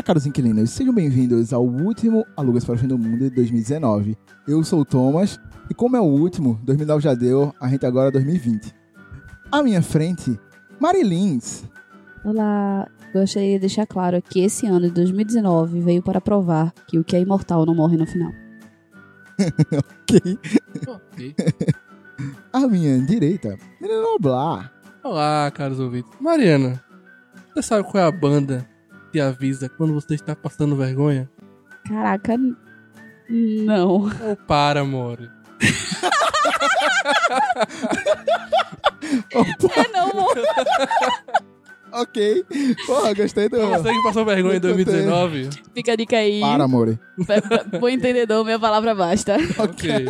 Olá, caros inquilinos, sejam bem-vindos ao último Alugas para o Fim do Mundo de 2019. Eu sou o Thomas e, como é o último, 2009 já deu, a gente agora é 2020. À minha frente, Marilins. Olá, gostaria de deixar claro que esse ano de 2019 veio para provar que o que é imortal não morre no final. ok. Ok. À minha direita, Menino Noblar. Olá, caros ouvintes. Mariana, você sabe qual é a banda que avisa quando você está passando vergonha? Caraca, não. Ou para, amor. É não, amor. Ok. Porra, gostei do. Você que passou vergonha em 2019? Fica a dica aí. Para, pra- Bom entendedor, minha palavra basta. Ok.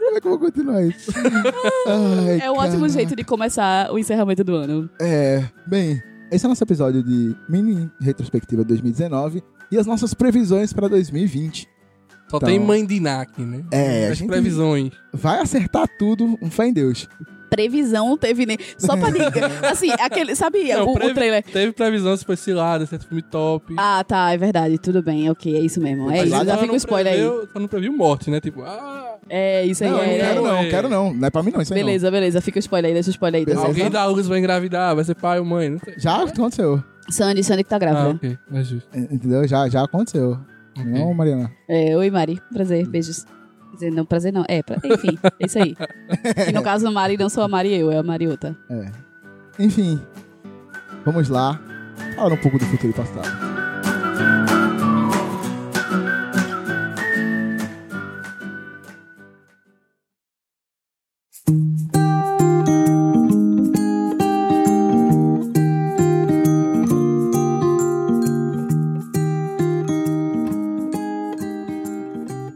Como é que eu vou continuar isso? Ai, É um ótimo jeito de começar o encerramento do ano. É, bem, esse é o nosso episódio de mini retrospectiva 2019 e as nossas previsões para 2020. Só Então- tem mãe de Inak, né? É, As previsões. vai acertar tudo, um fé em Deus. Previsão não teve nem. Só pra dica. Assim, aquele. Sabe Não, o, o previ- trailer? Teve previsão se foi cilada, se é filme top. Ah, tá, é verdade. Tudo bem, ok, é isso mesmo. É Mas isso, lá já fica o spoiler aí. previu- Só não previu morte, né? Tipo, ah, É, isso aí. não, é, não quero é. não, é. quero não. Não é pra mim não, isso aí não. Beleza, beleza. Fica o spoiler aí, deixa o spoiler aí. Beleza. Beleza. alguém da Luz vai engravidar, vai ser pai ou mãe, não sei. Já aconteceu, Sandy, Sandy que tá Ah, grávida. ok, é justo. entendeu? Já, já aconteceu. Ok. Não, Mariana? É, oi, Mari. Prazer, beijos. Dizer, não, prazer não. É, pra... enfim, é isso aí. E no caso, Mari não sou a Mari eu, é a Mariota. É. Enfim, vamos lá. Falar um pouco do futuro e passado.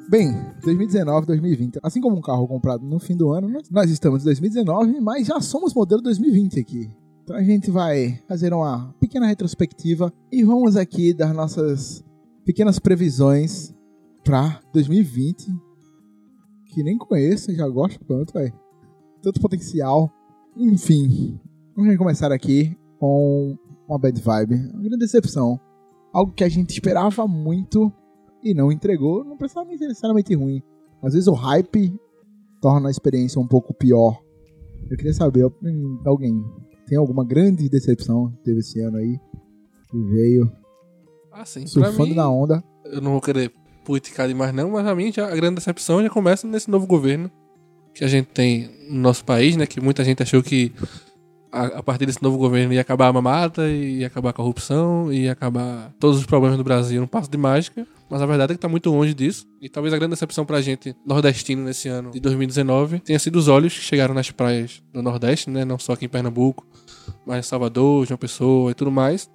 Bem, 2019, 2020. Assim como um carro comprado no fim do ano, nós- nós estamos em 2019, mas já somos modelo 2020 aqui. Então a gente vai fazer uma pequena retrospectiva e vamos aqui dar nossas pequenas previsões para 2020. Que nem conheço, já gosto tanto, velho. Tanto potencial. Enfim, vamos começar aqui com uma bad vibe, uma grande decepção. Algo que a gente esperava muito e não entregou, não precisava nem ser necessariamente ruim. Às vezes o hype torna a experiência um pouco pior. Eu queria saber, alguém tem alguma grande decepção que teve esse ano aí? Que veio Assim, pra surfando mim, na onda. eu não vou querer politicar demais não, mas a mim já, a grande decepção já começa nesse novo governo que a gente tem no nosso país, né? Que muita gente achou que a, a partir desse novo governo ia acabar a mamata, ia acabar a corrupção, ia acabar todos os problemas do Brasil num passo de mágica. Mas a verdade é que tá muito longe disso. E talvez a grande decepção pra gente nordestino nesse ano de 2019 tenha sido os olhos que chegaram nas praias do Nordeste, né? Não só aqui em Pernambuco, mas em Salvador, João Pessoa e tudo mais.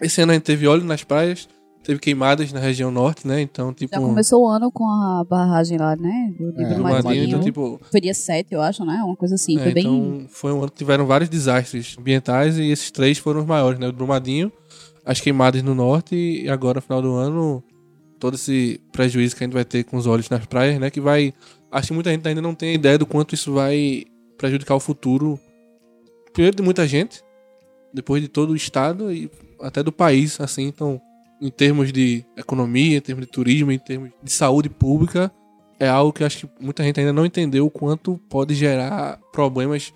Esse ano a gente teve óleo nas praias, teve queimadas na região norte, né? Então, tipo. Já começou o ano com a barragem lá, né? Do, do É, Brumadinho. Brumadinho, então, tipo, Foi dia 7, eu acho, né? Uma coisa assim. É, foi bem. Então, foi um ano que tiveram vários desastres ambientais e esses três foram os maiores, né? O Brumadinho, as queimadas no norte e agora, no final do ano, todo esse prejuízo que a gente vai ter com os olhos nas praias, né? Que vai. Acho que muita gente ainda não tem ideia do quanto isso vai prejudicar o futuro, primeiro de muita gente, depois de todo o estado e até do país, assim. Então, em termos de economia, em termos de turismo, em termos de saúde pública, é algo que acho que muita gente ainda não entendeu o quanto pode gerar problemas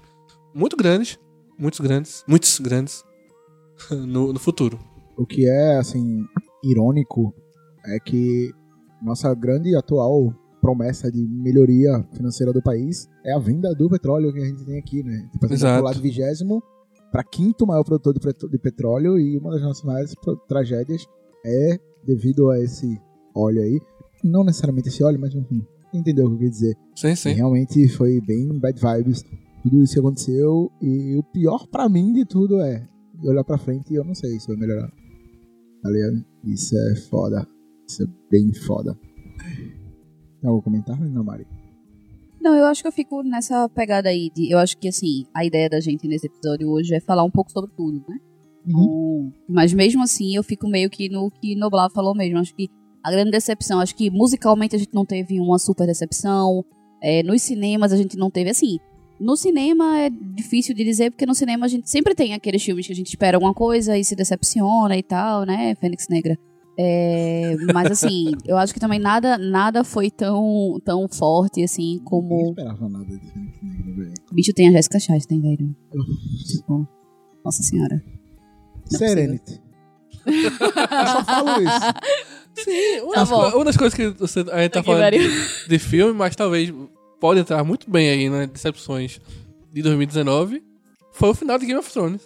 muito grandes, muitos grandes, muitos grandes no, no futuro. O que é, assim, irônico é que nossa grande atual promessa de melhoria financeira do país é a venda do petróleo que a gente tem aqui, né? Tipo, a gente de vigésimo para quinto maior produtor de petróleo e uma das nossas maiores tragédias é devido a esse óleo aí. Não necessariamente esse óleo, mas enfim, entendeu o que eu quis dizer. Sim, E sim. realmente foi bem bad vibes tudo isso que aconteceu. E o pior pra mim de tudo é olhar pra frente e eu não sei se vai melhorar. Tá ligado? Isso é foda. Isso é bem foda. Tem algum comentário, não, Mari? Não, eu acho que eu fico nessa pegada aí. De, eu acho que, assim, a ideia da gente nesse episódio hoje é falar um pouco sobre tudo, né? Então, mas mesmo assim, eu fico meio que no que Noblar falou mesmo. Acho que a grande decepção, acho que musicalmente a gente não teve uma super decepção. É, nos cinemas a gente não teve, assim. No cinema é difícil de dizer, porque no cinema a gente sempre tem aqueles filmes que a gente espera alguma coisa e se decepciona e tal, né? Fênix Negra. É, mas assim, eu acho que também nada, nada foi tão, tão forte assim Não como. esperava nada de Fênix Negra, velho. Bicho tem a Jessica Chastain, velho. Tipo, nossa senhora. É Serenity. Eu só falo isso. Sim, uma, Tá das, uma das coisas que você, a gente tá falando de, de filme, mas talvez pode entrar muito bem aí nas decepções de 2019, foi o final de Game of Thrones.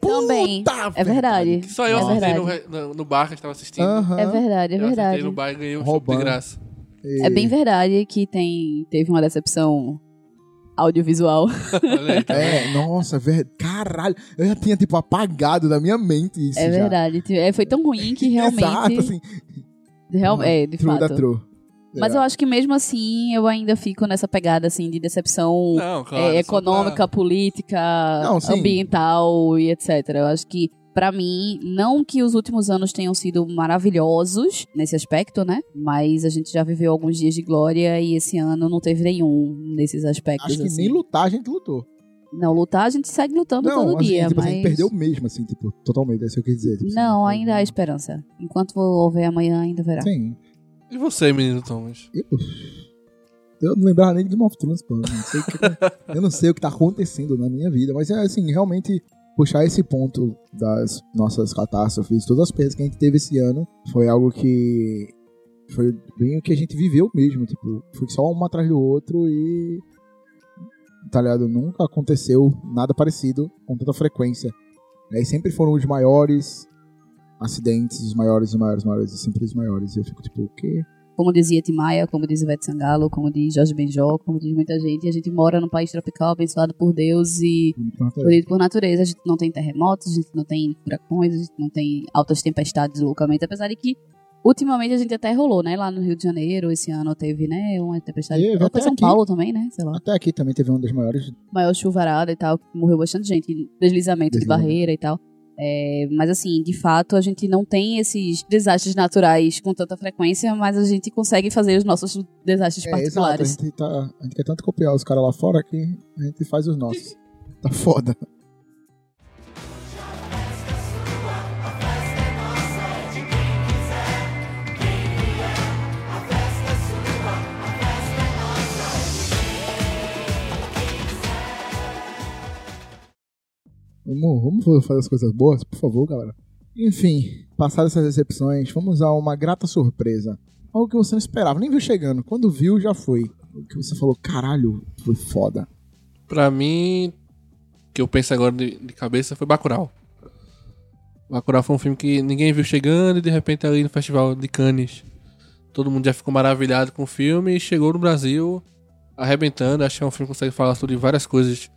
Também. Puta É verdade. Que só eu É assisti no, no, no bar que estava assistindo. Aham. É verdade, é Eu verdade. no bar e ganhei um chopp de Roubando. graça. É bem verdade que tem, teve uma decepção audiovisual. Tá? É, nossa, ver... caralho. Eu já tinha, tipo, apagado da minha mente isso. É já. verdade. É, foi tão ruim que realmente. Exato, assim. real- é, de true fato. da true. Mas É. eu acho que mesmo assim eu ainda fico nessa pegada assim de decepção Não, claro. é, só econômica, política, Não, ambiental e etc. Eu acho que pra mim, não que os últimos anos tenham sido maravilhosos nesse aspecto, né? Mas a gente já viveu alguns dias de glória e esse ano não teve nenhum nesses aspectos. Acho que assim. nem lutar a gente lutou. Não, lutar a gente segue lutando Não, todo assim, dia, tipo, mas a gente perdeu mesmo, assim, tipo, totalmente, é isso que eu quis dizer. Tipo, não, assim, ainda há esperança. Enquanto houver amanhã, ainda verá. Sim. E você, menino Thomas? Eu, eu não lembrava nem de Game of Thrones, pô. Eu não, sei o que, eu não sei o que tá acontecendo na minha vida, mas é assim, realmente puxar esse ponto das nossas catástrofes, todas as perdas que a gente teve esse ano, foi algo que foi bem o que a gente viveu mesmo, tipo, foi só um atrás do outro e tá ligado? Nunca aconteceu nada parecido com tanta frequência. Aí sempre foram os maiores acidentes, os maiores, os maiores, os maiores, sempre os maiores. E eu fico tipo, o quê? Como dizia Timaya, como diz Ivete Sangalo, como diz Jorge Benjó, como diz muita gente, a gente mora num país tropical abençoado por Deus e bonito por natureza. A gente não tem terremotos, a gente não tem furacões, a gente não tem altas tempestades loucamente, apesar de que ultimamente a gente até rolou, né? Lá no Rio de Janeiro, esse ano teve, né? Uma tempestade. Teve, foi até São aqui. Paulo também, né? Sei lá. Até aqui também teve uma das maiores. Maior chuvarada e tal, que morreu bastante gente, deslizamento de Deslizamento. barreira e tal. É, mas assim, de fato, a gente não tem esses desastres naturais com tanta frequência, mas a gente consegue fazer os nossos desastres É, exato. A particulares. gente, tá, a gente quer tanto copiar os caras lá fora que a gente faz os nossos. Tá foda. Vamos, vamos fazer as coisas boas, por favor, galera. Enfim, passadas essas decepções, vamos a uma grata surpresa. Algo que você não esperava, nem viu chegando. Quando viu, já foi. O que você falou, caralho, foi foda. Pra mim, que eu penso agora de, de cabeça, foi Bacurau. Bacurau foi um filme que ninguém viu chegando e de repente ali no Festival de Cannes todo mundo já ficou maravilhado com o filme e chegou no Brasil arrebentando. Acho que é um filme que consegue falar sobre várias coisas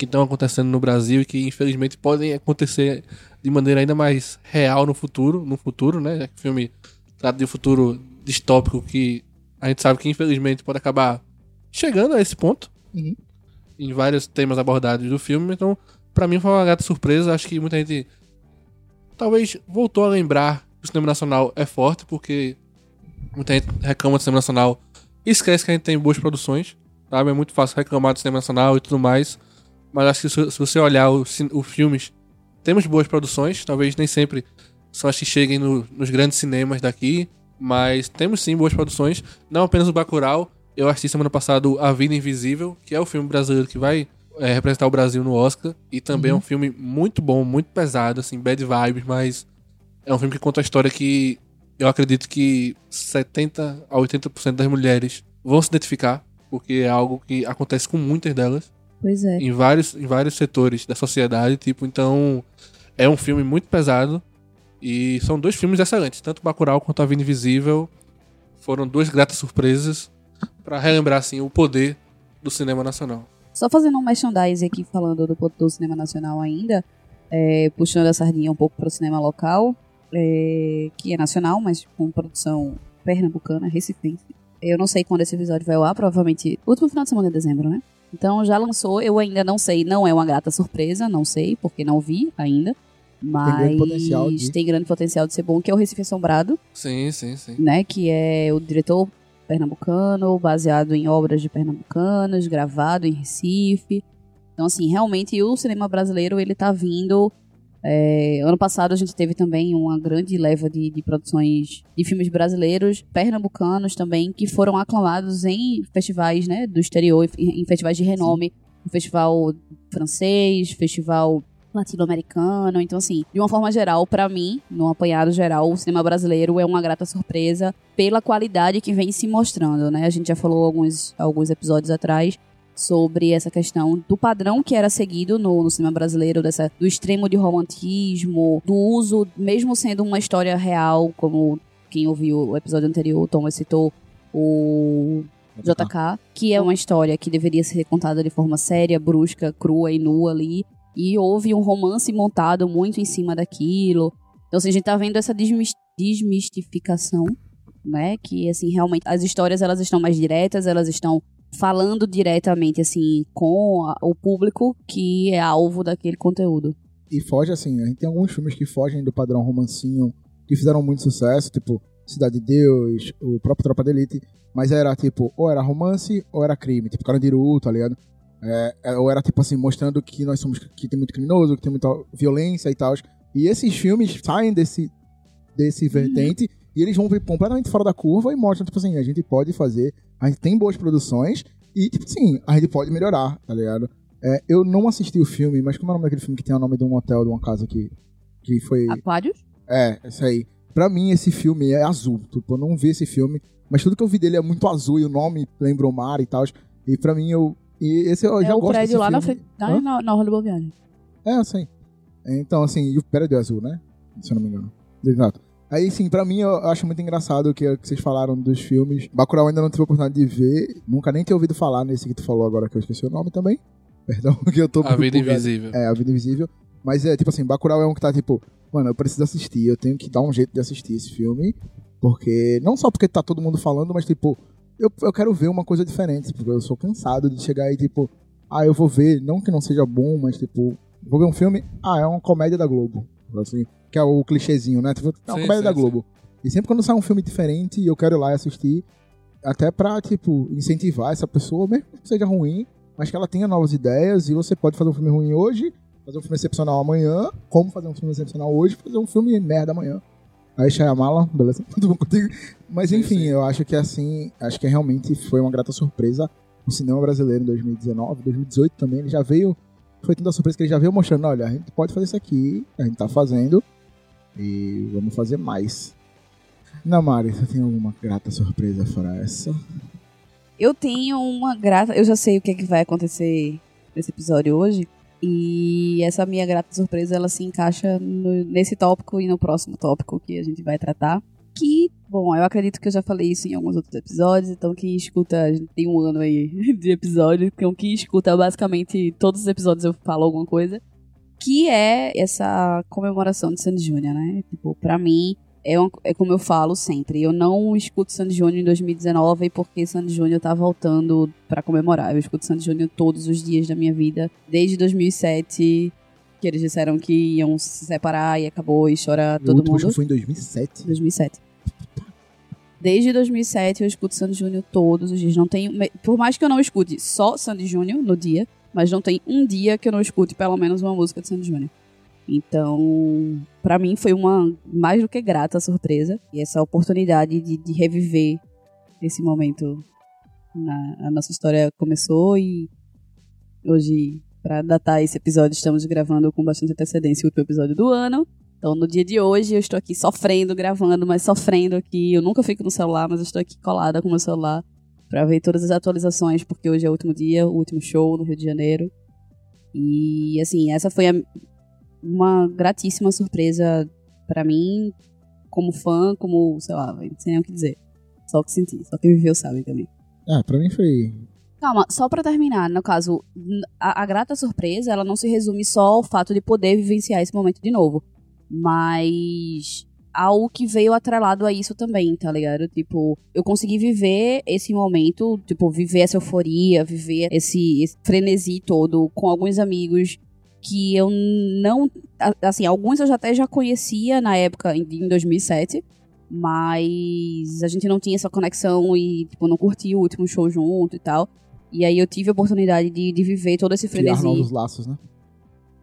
que estão acontecendo no Brasil e que infelizmente podem acontecer de maneira ainda mais real no futuro, no futuro, né? Já que o filme trata de um futuro distópico que a gente sabe que infelizmente pode acabar chegando a esse ponto em vários temas abordados do filme. Então, pra mim foi uma grata surpresa. Acho que muita gente talvez voltou a lembrar que o cinema nacional é forte, porque muita gente reclama do cinema nacional e esquece que a gente tem boas produções, sabe? É muito fácil reclamar do cinema nacional e tudo mais. Mas acho que se, se você olhar os, filmes, temos boas produções, talvez nem sempre são as que cheguem no- nos grandes cinemas daqui, mas temos sim boas produções, não apenas o Bacurau, eu assisti semana passada A Vida Invisível, que é o filme brasileiro que vai é, representar o Brasil no Oscar. E também é um filme muito bom, muito pesado, assim, bad vibes, mas é um filme que conta a história que eu acredito que 70 a 80% das mulheres vão se identificar, porque é algo que acontece com muitas delas Pois é. em vários, em vários setores da sociedade, tipo, então é um filme muito pesado e são dois filmes excelentes, tanto Bacurau quanto A Vida Invisível foram duas gratas surpresas pra relembrar assim o poder do cinema nacional. Só fazendo um merchandising aqui, falando do, do cinema nacional ainda, é, puxando a sardinha um pouco pro cinema local, é, que é nacional, mas com produção pernambucana, recifense. Eu não sei quando esse episódio vai ao ar, provavelmente último final de semana de dezembro, né? Então já lançou, eu ainda não sei, não é uma grata surpresa, não sei, porque não vi ainda. Mas grande potencial de- tem grande potencial de ser bom, que é o Recife Assombrado, Sim, sim, sim. né? Que é o diretor pernambucano, baseado em obras de pernambucanos, gravado em Recife. Então, assim, realmente o cinema brasileiro, ele tá vindo... É, ano passado a gente teve também uma grande leva de, de produções de filmes brasileiros, pernambucanos também, que foram aclamados em festivais né, do exterior, em festivais de renome. O festival francês, festival latino-americano. Então, assim, de uma forma geral, para mim, no apanhado geral, o cinema brasileiro é uma grata surpresa pela qualidade que vem se mostrando, né? A gente já falou alguns, alguns episódios atrás sobre essa questão do padrão que era seguido no, no, cinema brasileiro, dessa, do extremo de romantismo, do uso, mesmo sendo uma história real, como quem ouviu o episódio anterior, o Thomas citou, o JK, que é uma história que deveria ser contada de forma séria, brusca, crua e nua ali, e houve um romance montado muito em cima daquilo. Então, assim, a gente tá vendo essa desmistificação, né? Que, assim, realmente as histórias elas estão mais diretas, elas estão falando diretamente, assim, com a, o público que é alvo daquele conteúdo. E foge, assim, a gente tem alguns filmes que fogem do padrão romancinho, que fizeram muito sucesso, tipo Cidade de Deus, o próprio Tropa de Elite, mas era, tipo, ou era romance ou era crime, tipo Carandiru, tá ligado? É, é, ou era tipo assim, mostrando que nós somos que tem muito criminoso, que tem muita violência e tal. E esses filmes saem desse, desse uhum. vertente e eles vão completamente fora da curva e mostram, tipo assim, a gente pode fazer, a gente tem boas produções e, tipo assim, a gente pode melhorar, tá ligado? É, eu não assisti o filme, mas como é o nome daquele filme que tem o nome de um hotel, de uma casa que, que foi. Aquários? É, isso aí. Pra mim, esse filme é azul. Tipo, eu não vi esse filme, mas tudo que eu vi dele é muito azul e o nome lembra o mar e tal. E pra mim, eu e esse eu é já o gosto prédio lá filme. na frente, na, na, na Orla Boviani. É, sei. Então, assim, e o prédio é azul, né? Se eu não me engano. Exato. Aí, sim, pra mim eu acho muito engraçado o que, que vocês falaram dos filmes. Bacurau ainda não tive a oportunidade de ver. Nunca nem tinha ouvido falar nesse que tu falou agora, que eu esqueci o nome também. Perdão, que eu tô... A Vida Invisível. É, A Vida Invisível. Mas é, tipo assim, Bacurau é um que tá, tipo... Mano, eu preciso assistir, eu tenho que dar um jeito de assistir esse filme. Porque... Não só porque tá todo mundo falando, mas, tipo... Eu, eu quero ver uma coisa diferente, porque eu sou cansado de chegar aí, tipo ah, eu vou ver, não que não seja bom, mas tipo, vou ver um filme, ah, é uma comédia da Globo. Assim, que é o clichêzinho, né? Tipo, é uma sim, comédia sim, da Globo. Sim. E sempre quando sai um filme diferente, eu quero ir lá e assistir, até pra, tipo, incentivar essa pessoa, mesmo que seja ruim, mas que ela tenha novas ideias e você pode fazer um filme ruim hoje, fazer um filme excepcional amanhã, como fazer um filme excepcional hoje, fazer um filme merda amanhã. Aí Shyamala, beleza? Tudo bom contigo? Mas enfim, eu acho que assim, acho que realmente foi uma grata surpresa no cinema brasileiro em 2019, 2018 também, ele já veio, foi tanta surpresa que ele já veio mostrando, olha, a gente pode fazer isso aqui, a gente tá fazendo e vamos fazer mais. Namari, você tem alguma grata surpresa fora essa? Eu tenho uma grata, eu já sei o que, é que vai acontecer nesse episódio hoje. E essa minha grata surpresa, ela se encaixa no, nesse tópico e no próximo tópico que a gente vai tratar que, bom, eu acredito que eu já falei isso em alguns outros episódios, então quem escuta, a gente tem um ano aí de episódio, então quem escuta basicamente todos os episódios eu falo alguma coisa, que é essa comemoração de Sandy Júnior, né? Tipo, pra mim, é, uma, é como eu falo sempre, eu não escuto Sandy Júnior em 2019 porque Sandy Júnior tá voltando para comemorar. Eu escuto Sandy Júnior todos os dias da minha vida, desde 2007 que eles disseram que iam se separar e acabou e chora todo mundo. O último foi em 2007? 2007. Desde 2007 eu escuto Sandy Júnior todos os dias. Não tenho, por mais que eu não escute só Sandy Júnior no dia, mas não tem um dia que eu não escute pelo menos uma música de Sandy Júnior. Então, para mim foi uma mais do que grata surpresa e essa oportunidade de, de reviver esse momento. Na, a nossa história começou e hoje para datar esse episódio, estamos gravando com bastante antecedência o último episódio do ano. Então, no dia de hoje, eu estou aqui sofrendo, gravando, mas sofrendo aqui. Eu nunca fico no celular, mas eu estou aqui colada com o meu celular para ver todas as atualizações, porque hoje é o último dia, o último show no Rio de Janeiro. E, assim, essa foi a, uma gratíssima surpresa para mim, como fã, como, sei lá, não sei nem o que dizer. Só o que senti, só quem viveu sabe também. Ah, pra mim foi Calma, só para terminar, no caso, a, a, grata surpresa, ela não se resume só ao fato de poder vivenciar esse momento de novo, mas algo que veio atrelado a isso também, tá ligado? Tipo, eu consegui viver esse momento, tipo, viver essa euforia, viver esse, esse frenesi todo com alguns amigos que eu não, assim, alguns eu já até já conhecia na época em 2007, mas a gente não tinha essa conexão e, tipo, não curtia o último show junto e tal. E aí eu tive a oportunidade de, de viver todo esse Criar frenesi. novos laços, né?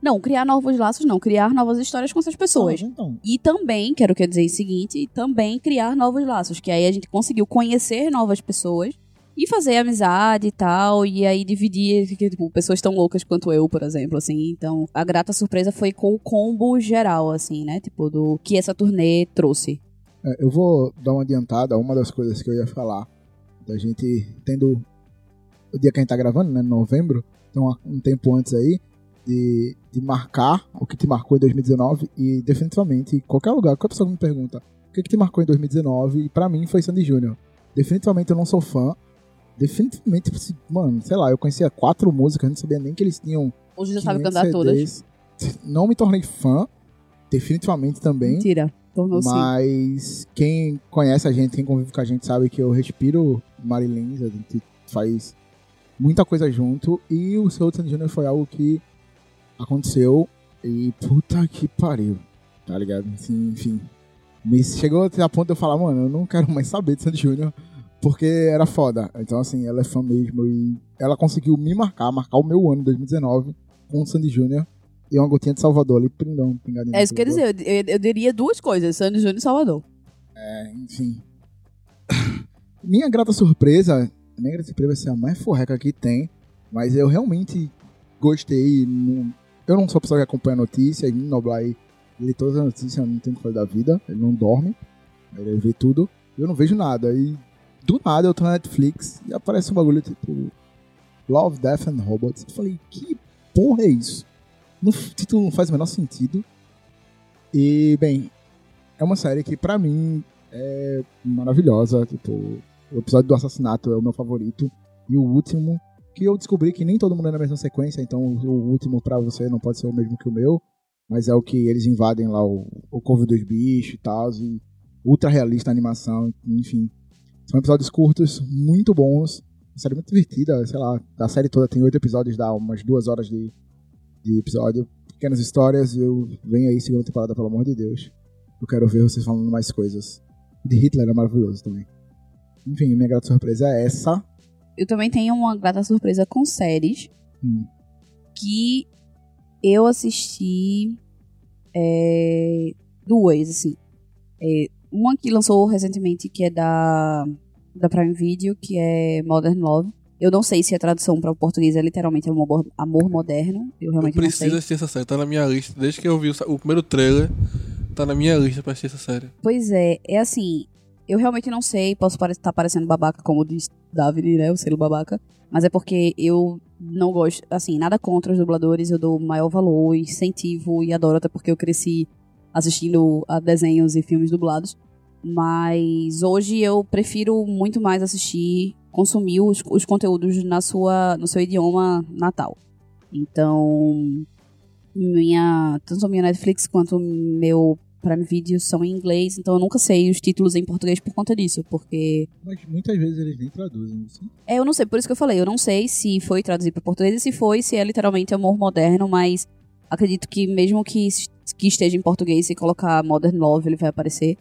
Não, criar novos laços não, criar novas histórias com essas pessoas. Ah, então. E também, quero que eu dizer o seguinte, também criar novos laços, que aí a gente conseguiu conhecer novas pessoas e fazer amizade e tal, e aí dividir, que, tipo, pessoas tão loucas quanto eu, por exemplo, assim. Então, a grata surpresa foi com o combo geral, assim, né? Tipo, do que essa turnê trouxe. É, eu vou dar uma adiantada. Uma das coisas que eu ia falar da gente tendo o dia que a gente tá gravando, né? Novembro, então um tempo antes aí, de, de marcar o que te marcou em 2019 e definitivamente, qualquer lugar, qualquer pessoa que me pergunta o que, que te marcou em 2019, e pra mim foi Sandy Júnior. Definitivamente eu não sou fã. Definitivamente, mano, sei lá, eu conhecia quatro músicas, não sabia nem que eles tinham. Hoje já sabe 500 cantar todas. Não me tornei fã, definitivamente também. Mentira. Tornou-se. Mas quem conhece a gente, quem convive com a gente, sabe que eu respiro Marilins, a gente faz muita coisa junto. E o seu Sandy Júnior foi algo que aconteceu e puta que pariu, tá ligado? Assim, enfim. Me chegou até a ponto de eu falar, mano, eu não quero mais saber de Sandy Júnior porque era foda. Então, assim, ela é fã mesmo e ela conseguiu me marcar, marcar o meu ano 2019 com o Sandy Júnior e uma gotinha de Salvador ali, pingando, pingadinho. É isso que eu ia dizer, eu, eu, eu diria duas coisas, Sandy Júnior e Salvador. É, enfim. Minha grata surpresa, minha grata surpresa vai ser a mais forreca que tem, mas eu realmente gostei. não- eu não sou a pessoa que acompanha nem Noblar aí lê todas as notícias, não tem fazer da vida, ele não dorme, ele vê tudo, eu não vejo nada. E do nada eu tô na Netflix e aparece um bagulho tipo Love, Death and Robots. Eu falei, que porra é isso? No título não faz o menor sentido. E, bem, é uma série que pra mim é maravilhosa. Tipo, o episódio do assassinato é o meu favorito. E o último, que eu descobri que nem todo mundo é na mesma sequência, então o último pra você não pode ser o mesmo que o meu. Mas é o que eles invadem lá o, o Corvo dos Bichos e tal. E ultra realista a animação, enfim. São episódios curtos, muito bons. Uma série muito divertida, sei lá. A série toda tem oito episódios, dá umas duas horas de, de episódio. Pequenas histórias. E eu venho aí, segunda temporada, pelo amor de Deus. Eu quero ver vocês falando mais coisas. De Hitler é maravilhoso também. Enfim, minha grata surpresa é essa. Eu também tenho uma grata surpresa com séries Hum. que eu assisti é, duas, assim. É, uma que lançou recentemente, que é da, da Prime Video, que é Modern Love. Eu não sei se a tradução para o português é literalmente amor, amor moderno. Eu Eu realmente não preciso sei. assistir essa série, tá na minha lista. Desde que eu vi o, o primeiro trailer, tá na minha lista pra assistir essa série. Pois é, é assim, eu realmente não sei, posso estar parecendo babaca, como diz David, né, o selo babaca, mas é porque eu não gosto, assim, nada contra os dubladores, eu dou maior valor, incentivo e adoro, até porque eu cresci assistindo a desenhos e filmes dublados, mas hoje eu prefiro muito mais assistir, consumir os, os conteúdos na sua, no seu idioma natal. Então, minha, tanto minha Netflix quanto meu Prime Video são em inglês, então eu nunca sei os títulos em português por conta disso, porque Mas muitas vezes eles nem traduzem isso. é, eu não sei, por isso que eu falei, eu não sei se foi traduzido para português e se foi, se é literalmente amor moderno, mas acredito que mesmo que, que esteja em português, se colocar Modern Love, ele vai aparecer.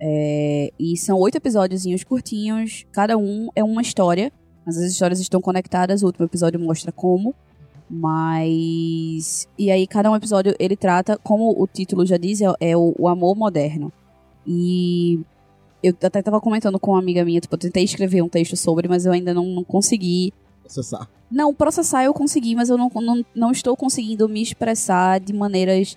É, e são oito episódiozinhos curtinhos, cada um é uma história, mas as histórias estão conectadas, o último episódio mostra como. Mas. E aí, cada um episódio ele trata, como o título já diz, é, é o, o amor moderno. E eu até tava comentando com uma amiga minha, tipo, eu tentei escrever um texto sobre, mas eu ainda não, não consegui. Processar. Não, processar eu consegui, mas eu não, não, não estou conseguindo me expressar de maneiras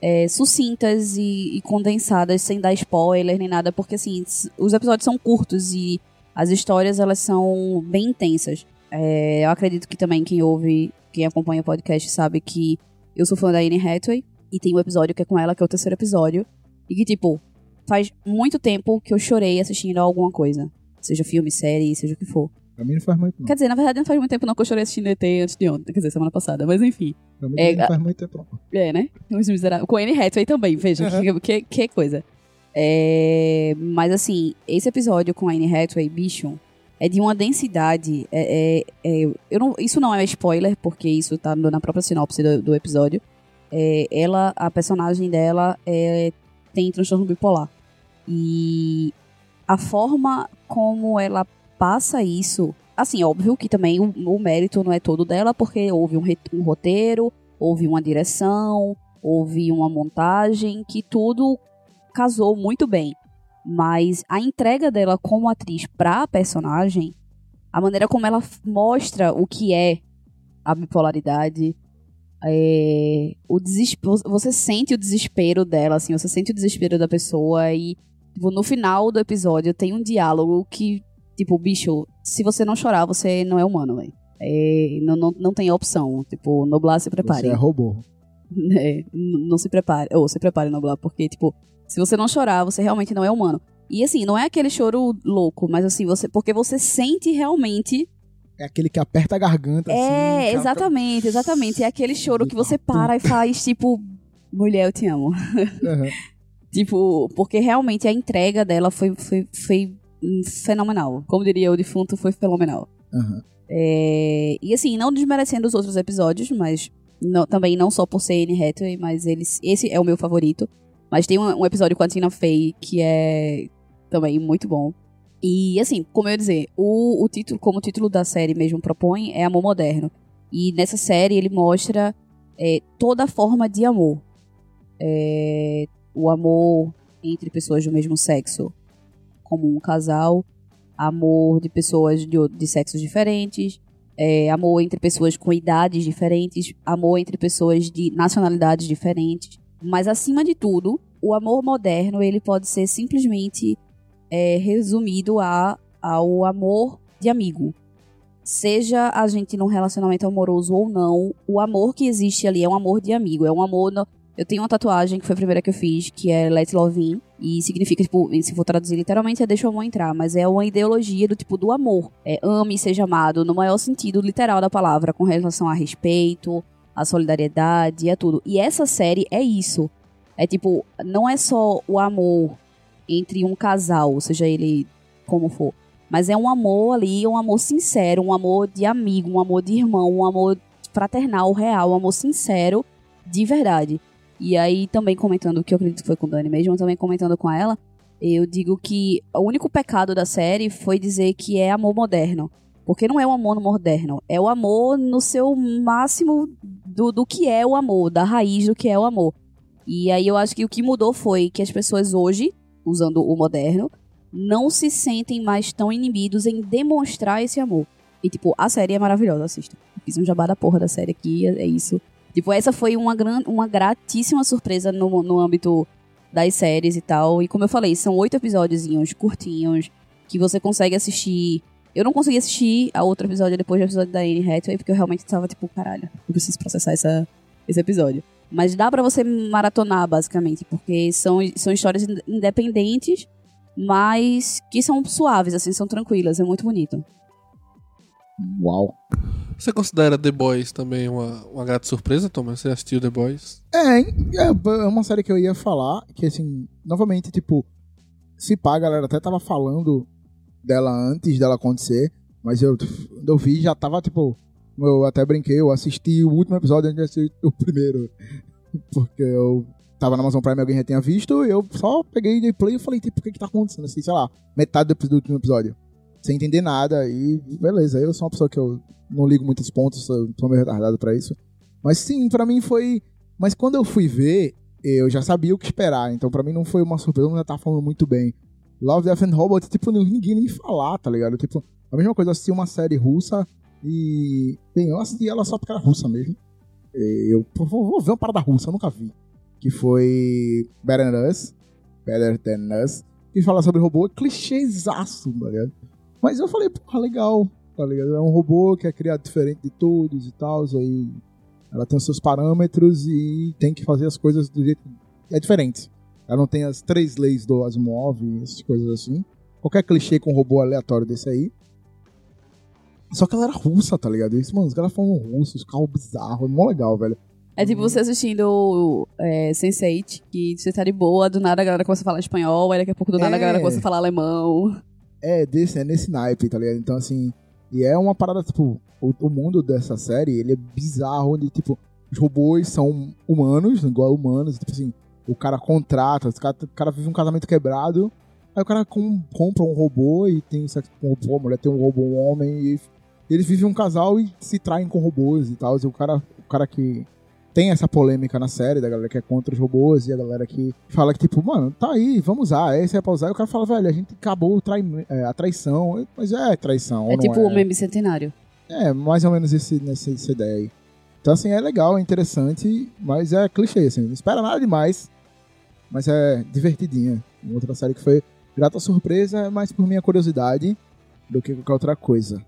é, sucintas e, e condensadas, sem dar spoiler nem nada, porque assim, os episódios são curtos e as histórias elas são bem intensas. É, eu acredito que também quem ouve, quem acompanha o podcast sabe que eu sou fã da Anne Hathaway e tem um episódio que é com ela, que é o terceiro episódio, e que tipo, faz muito tempo que eu chorei assistindo alguma coisa. Seja filme, série, seja o que for. Pra mim não faz muito, não. Quer dizer, na verdade não faz muito tempo não que eu chorei assistindo ET antes de ontem, quer dizer, semana passada, mas enfim. Pra mim É, não faz muito tempo, não. É, né? Os miseráveis. Com Anne Hathaway também, veja, que, que, que coisa. É, mas assim, esse episódio com a Anne Hathaway, bicho, é de uma densidade. É, é- é- eu não, isso não é spoiler, porque isso tá no- na própria sinopse do, do episódio. É, ela, a personagem dela, é, tem transtorno bipolar. E a forma como ela passa isso. Assim, óbvio que também o, o mérito não é todo dela, porque houve um, um roteiro, houve uma direção, houve uma montagem, que tudo casou muito bem. Mas a entrega dela como atriz pra personagem, a maneira como ela mostra o que é a bipolaridade, é, o desespero, você sente o desespero dela, assim, você sente o desespero da pessoa e tipo, no final do episódio tem um diálogo que, tipo, bicho, se você não chorar, você não é humano, velho. É, não, não, não tem opção. Tipo, Noblar se prepare. Você é robô. É, não se prepare. Ou se prepare, Noblar, porque, tipo, se você não chorar, você realmente não é humano. E assim, não é aquele choro louco, mas assim, você porque você sente realmente é aquele que aperta a garganta, é, assim. É, exatamente, exatamente. É aquele choro que você para e faz, tipo, mulher, eu te amo. Uhum. tipo, porque realmente a entrega dela foi, foi, foi fenomenal. Como diria o defunto, foi fenomenal. Uhum. É, e assim, não desmerecendo os outros episódios, mas não, também não só por ser Anne Hathaway, mas eles, esse é o meu favorito. Mas tem um, um episódio com a Tina Fey que é também muito bom. E assim, como eu ia dizer, o, o título, como o título da série mesmo propõe, é Amor Moderno. E nessa série ele mostra é, toda forma de amor. É, o amor entre pessoas do mesmo sexo, como um casal, amor de pessoas de, de sexos diferentes, é, amor entre pessoas com idades diferentes, amor entre pessoas de nacionalidades diferentes. Mas acima de tudo, o amor moderno ele pode ser simplesmente é resumido a, ao amor de amigo. Seja a gente num relacionamento amoroso ou não, o amor que existe ali é um amor de amigo. É um amor. No... Eu tenho uma tatuagem que foi a primeira que eu fiz, que é Let Love In, e significa, tipo, se for traduzir literalmente, é deixa o amor entrar, mas é uma ideologia do tipo do amor. É ame e seja amado, no maior sentido literal da palavra, com relação a respeito, a solidariedade, é tudo. E essa série é isso. É tipo, não é só o amor entre um casal, seja ele como for. Mas é um amor ali, um amor sincero, um amor de amigo, um amor de irmão, um amor fraternal, real, um amor sincero, de verdade. E aí, também comentando que eu acredito que foi com o Dani mesmo, também comentando com ela, eu digo que o único pecado da série foi dizer que é amor moderno. Porque não é o amor moderno, é o amor no seu máximo do, do que é o amor, da raiz do que é o amor. E aí eu acho que o que mudou foi que as pessoas hoje usando o moderno, não se sentem mais tão inibidos em demonstrar esse amor. E, tipo, a série é maravilhosa, assista. Fiz um jabá da porra da série aqui, é, é isso. Tipo, essa foi uma, gran, uma gratíssima surpresa no, no âmbito das séries e tal. E como eu falei, são oito episódios curtinhos, que você consegue assistir. Eu não consegui assistir a outro episódio depois do episódio da Anne Hathaway, porque eu realmente tava tipo, caralho, eu preciso processar essa, esse episódio. Mas dá para você maratonar, basicamente, porque são, são histórias independentes, mas que são suaves, assim, são tranquilas, é muito bonito. Uau. Você considera The Boys também uma, uma grata surpresa, Thomas? Você assistiu The Boys? É, é, é uma série que eu ia falar, que assim, novamente, tipo, se pá, a galera até tava falando dela antes dela acontecer, mas eu, eu vi já tava, tipo, eu até brinquei, eu assisti o último episódio antes de assistir o primeiro. Porque eu tava na Amazon Prime alguém já tinha visto, eu só peguei de play e falei, tipo, o que que tá acontecendo? Assim, sei lá, metade do, último episódio. Sem entender nada, e beleza. Eu sou uma pessoa que eu não ligo muitos pontos, sou meio retardado pra isso. Mas sim, pra mim foi. Mas quando eu fui ver, eu já sabia o que esperar, então pra mim não foi uma surpresa, eu já tava falando muito bem. Love, Death and Robots, tipo, ninguém nem falar, tá ligado? Tipo, a mesma coisa, eu assisti uma série russa e. Bem, eu assisti ela só porque era russa mesmo. E eu vou, vou ver uma parada russa, eu nunca vi. Que foi Better Than Us. Better Than Us. Que fala sobre robô clichêzaço, tá ligado? Mas eu falei, porra, legal, tá ligado? É um robô que é criado diferente de todos e tal. Aí ela tem os seus parâmetros e tem que fazer as coisas do jeito. É diferente. Ela não tem as três leis do Asimov, essas coisas assim. Qualquer clichê com um robô aleatório desse aí. Só que ela era russa, tá ligado? Isso, mano, os caras falam russo, os carros bizarros, é mó legal, velho. É tipo você assistindo é, Sense8, que você tá de boa, do nada a galera começa a falar espanhol, aí daqui a pouco do nada é... a galera começa a falar alemão. É, desse, é nesse naipe, tá ligado? Então, assim, e é uma parada, tipo, o, o mundo dessa série, ele é bizarro, onde, tipo, os robôs são humanos, igual humanos, tipo assim, o cara contrata, o cara, o cara vive um casamento quebrado, aí o cara com, compra um robô e tem sexo com um robô, a mulher tem um robô, um homem, e eles vivem um casal e se traem com robôs e tal. E o cara, o cara que tem essa polêmica na série, da galera que é contra os robôs e a galera que fala que, tipo, mano, tá aí, vamos usar, esse é pra usar. E o cara fala, velho, a gente acabou trai, é, a traição. Mas é traição. É tipo o é? meme centenário. É, mais ou menos esse, nessa, essa ideia aí. Então, assim, é legal, é interessante, mas é clichê, assim. Não espera nada demais, mas é divertidinha. Outra série que foi grata surpresa, mais por minha curiosidade do que qualquer outra coisa.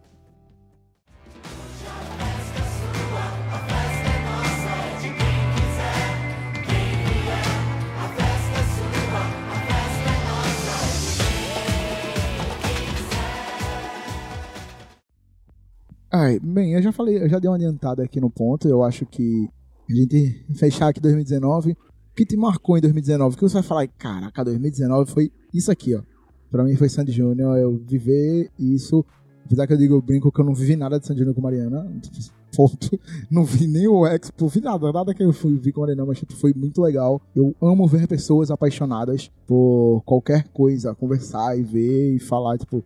Ai, bem, eu já falei, eu já dei uma adiantada aqui no ponto. Eu acho que a gente fechar aqui 2019. Que te marcou em 2019? O que você vai falar? Caraca, 2019 foi isso aqui, ó. Pra mim foi Sandy Júnior. Eu viver isso. Apesar que eu digo, eu brinco que eu não vivi nada de Sandy Júnior com Mariana. Ponto. Não vi nem o Expo, vi nada, nada que eu fui, vi com Mariana, mas tipo, foi muito legal. Eu amo ver pessoas apaixonadas por qualquer coisa, conversar e ver e falar, tipo,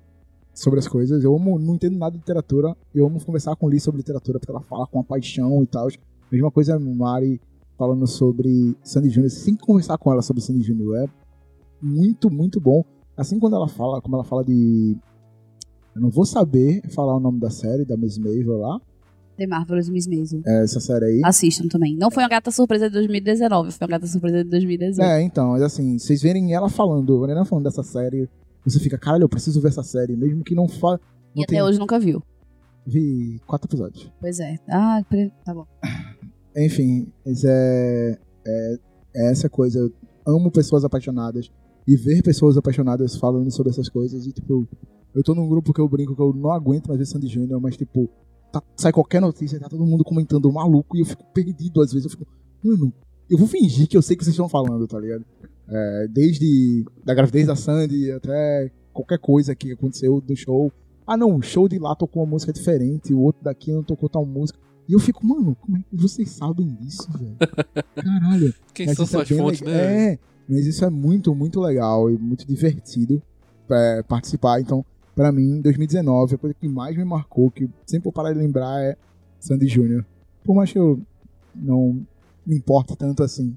sobre as coisas. Eu amo, não entendo nada de literatura, eu amo conversar com Liz sobre literatura, porque ela fala com a paixão e tal. Mesma coisa Mari falando sobre Sandy Júnior, sem conversar com ela sobre Sandy Júnior. É muito, muito bom. Assim quando ela fala, como ela fala de. Eu não vou saber falar o nome da série, da Miss Maisel lá. The Marvelous Miss Maisel. É, essa série aí. Assistam também. Não foi uma gata surpresa de 2019, foi uma gata surpresa de 2018. É, então, mas assim, vocês verem ela falando, a falando dessa série, você fica, caralho, eu preciso ver essa série, mesmo que não fa... Não e até hoje nunca viu. Vi quatro episódios. Pois é. Ah, tá bom. Enfim, mas é, é, é essa coisa. Eu amo pessoas apaixonadas. E ver pessoas apaixonadas falando sobre essas coisas. E, tipo, eu tô num grupo que eu brinco que eu não aguento mais ver Sandy Júnior, mas, tipo, tá, sai qualquer notícia, tá todo mundo comentando maluco e eu fico perdido às vezes. Eu fico, mano, eu vou fingir que eu sei o que vocês estão falando, tá ligado? É, desde da gravidez da Sandy até qualquer coisa que aconteceu do show. Ah, não, o show de lá tocou uma música diferente, o outro daqui não tocou tal música. E eu fico, mano, como é que vocês sabem disso, velho? Caralho. Quem mas são é suas é fontes, né? É, mas isso é muito, muito legal e muito divertido é, participar. Então, pra mim, 2019, a coisa que mais me marcou, que sempre vou parar de lembrar, é Sandy Jr. Por mais que eu não me importe tanto assim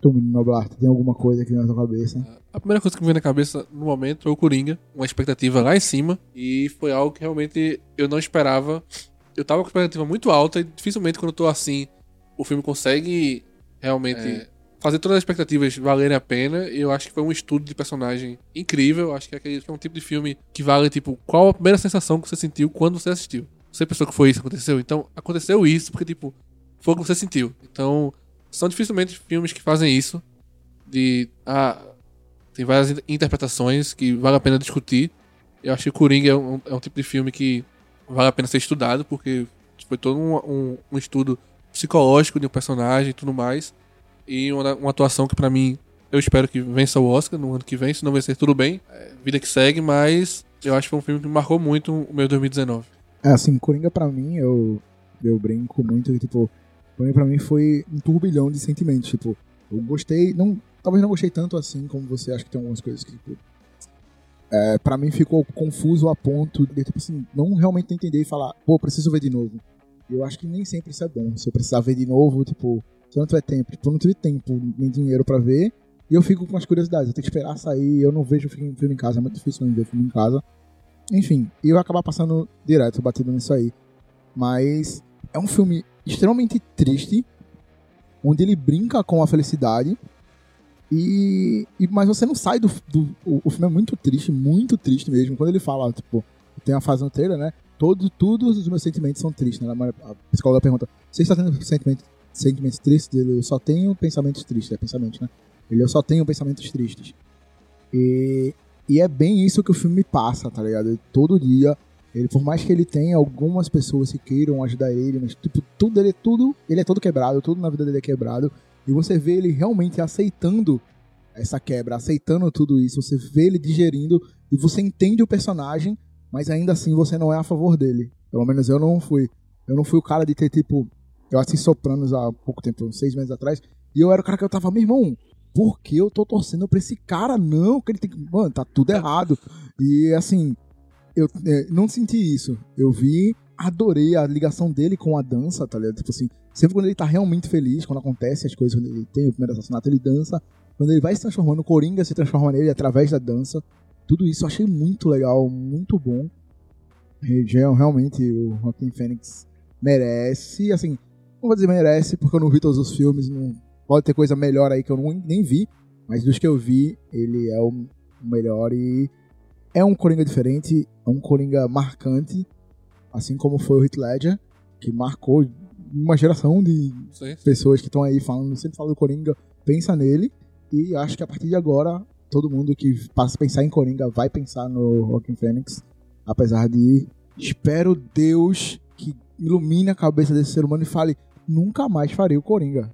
Tu, Noblar, tem alguma coisa aqui na tua cabeça? A primeira coisa que me veio na cabeça no momento foi o Coringa, uma expectativa lá em cima, e foi algo que realmente eu não esperava. Eu tava com expectativa muito alta e dificilmente quando eu tô assim, o filme consegue realmente é. fazer todas as expectativas valerem a pena. Eu acho que foi um estudo de personagem incrível. Eu acho que é, um tipo de filme que vale, tipo, qual a primeira sensação que você sentiu quando você assistiu. Você pensou que foi isso que aconteceu? Então, aconteceu isso porque, tipo, foi o que você sentiu. Então, são dificilmente filmes que fazem isso. De. Ah, tem várias interpretações que vale a pena discutir. Eu acho que Coringa é um, é um tipo de filme que vale a pena ser estudado, porque foi todo um, um, um estudo psicológico de um personagem e tudo mais. E uma, uma atuação que para mim eu espero que vença o Oscar no ano que vem, se não vencer tudo bem. É, vida que segue, mas eu acho que foi um filme que marcou muito o meu 2019. É, assim, Coringa para mim, eu, eu brinco muito, tipo, Porém, pra mim foi um turbilhão de sentimentos. Tipo, eu gostei, não, talvez não gostei tanto assim como você acha que tem algumas coisas que, tipo, é, pra mim ficou confuso a ponto de, tipo assim, não realmente entender e falar, pô, preciso ver de novo. Eu acho que nem sempre isso é bom. Se eu precisar ver de novo, tipo, não tiver tempo, tipo, eu não tive tempo nem dinheiro pra ver, e eu fico com as curiosidades. Eu tenho que esperar sair, eu não vejo filme em casa, é muito difícil não ver filme em casa. Enfim, eu acabar passando direto, batido nisso aí. Mas é um filme extremamente triste, onde ele brinca com a felicidade. E, e mas você não sai do, do o, o, filme é muito triste, muito triste mesmo. Quando ele fala, tipo, tem a fase no trailer, né? Todo, todos os meus sentimentos são tristes, né? A psicóloga pergunta: "Você está tendo sentimentos, sentimentos tristes?" Ele, "Eu só tenho pensamentos tristes", é pensamento, né? Ele, "Eu só tenho pensamentos tristes". E, e é bem isso que o filme passa, tá ligado? Todo dia ele, por mais que ele tenha algumas pessoas que queiram ajudar ele, mas tipo, tudo ele é tudo, ele é todo quebrado, tudo na vida dele é quebrado. E você vê ele realmente aceitando essa quebra, aceitando tudo isso, você vê ele digerindo e você entende o personagem, mas ainda assim você não é a favor dele. Pelo menos eu não fui. Eu não fui o cara de ter, tipo, eu assisti Sopranos há pouco tempo, seis meses atrás, e eu era o cara que eu tava, meu irmão, por que eu tô torcendo pra esse cara? Não, que ele tem que. Mano, tá tudo errado. E assim, eu é, não senti isso. Eu vi, adorei a ligação dele com a dança, tá ligado? Tipo assim, sempre quando ele tá realmente feliz, quando acontece as coisas, quando ele tem o primeiro assassinato, ele dança. Quando ele vai se transformando, o Coringa se transforma nele através da dança. Tudo isso eu achei muito legal, muito bom. Realmente, o Joaquin Phoenix merece, assim, não vou dizer merece, porque eu não vi todos os filmes, não pode ter coisa melhor aí que eu não, nem vi, mas dos que eu vi, ele é o melhor e é um Coringa diferente, é um Coringa marcante, assim como foi o Heath Ledger, que marcou uma geração de Sim. pessoas que estão aí falando, sempre fala do Coringa, pensa nele, e acho que a partir de agora, todo mundo que passa a pensar em Coringa vai pensar no Joaquin Phoenix, apesar de espero Deus que ilumine a cabeça desse ser humano e fale nunca mais farei o Coringa.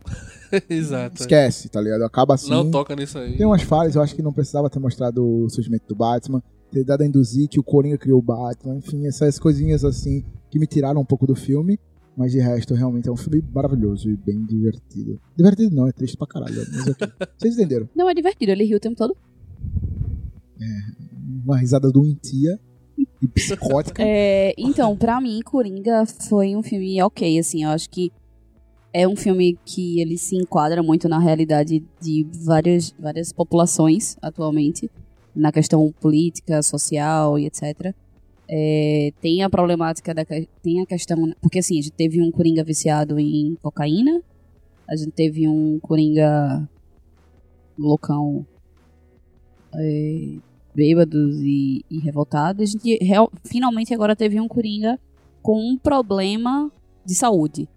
Exato. Esquece, tá ligado? Acaba assim. Não toca nisso aí. Tem umas falhas, eu acho que não precisava ter mostrado o surgimento do Batman, ter dado a induzir que o Coringa criou o Batman, enfim, essas coisinhas assim que me tiraram um pouco do filme. Mas de resto, realmente é um filme maravilhoso e bem divertido. Divertido não, é triste pra caralho. Mas ok. Vocês entenderam? Não, é divertido, ele riu o tempo todo. Uma risada doentia e psicótica. É, então, pra mim, Coringa foi um filme ok, assim, eu acho que é um filme que ele se enquadra muito na realidade de várias, várias populações atualmente, na questão política, social e etc. É, tem a problemática da tem a questão porque assim a gente teve um coringa viciado em cocaína a gente teve um coringa loucão é, bêbados e, e revoltados. A gente real- finalmente agora teve um coringa com um problema de saúde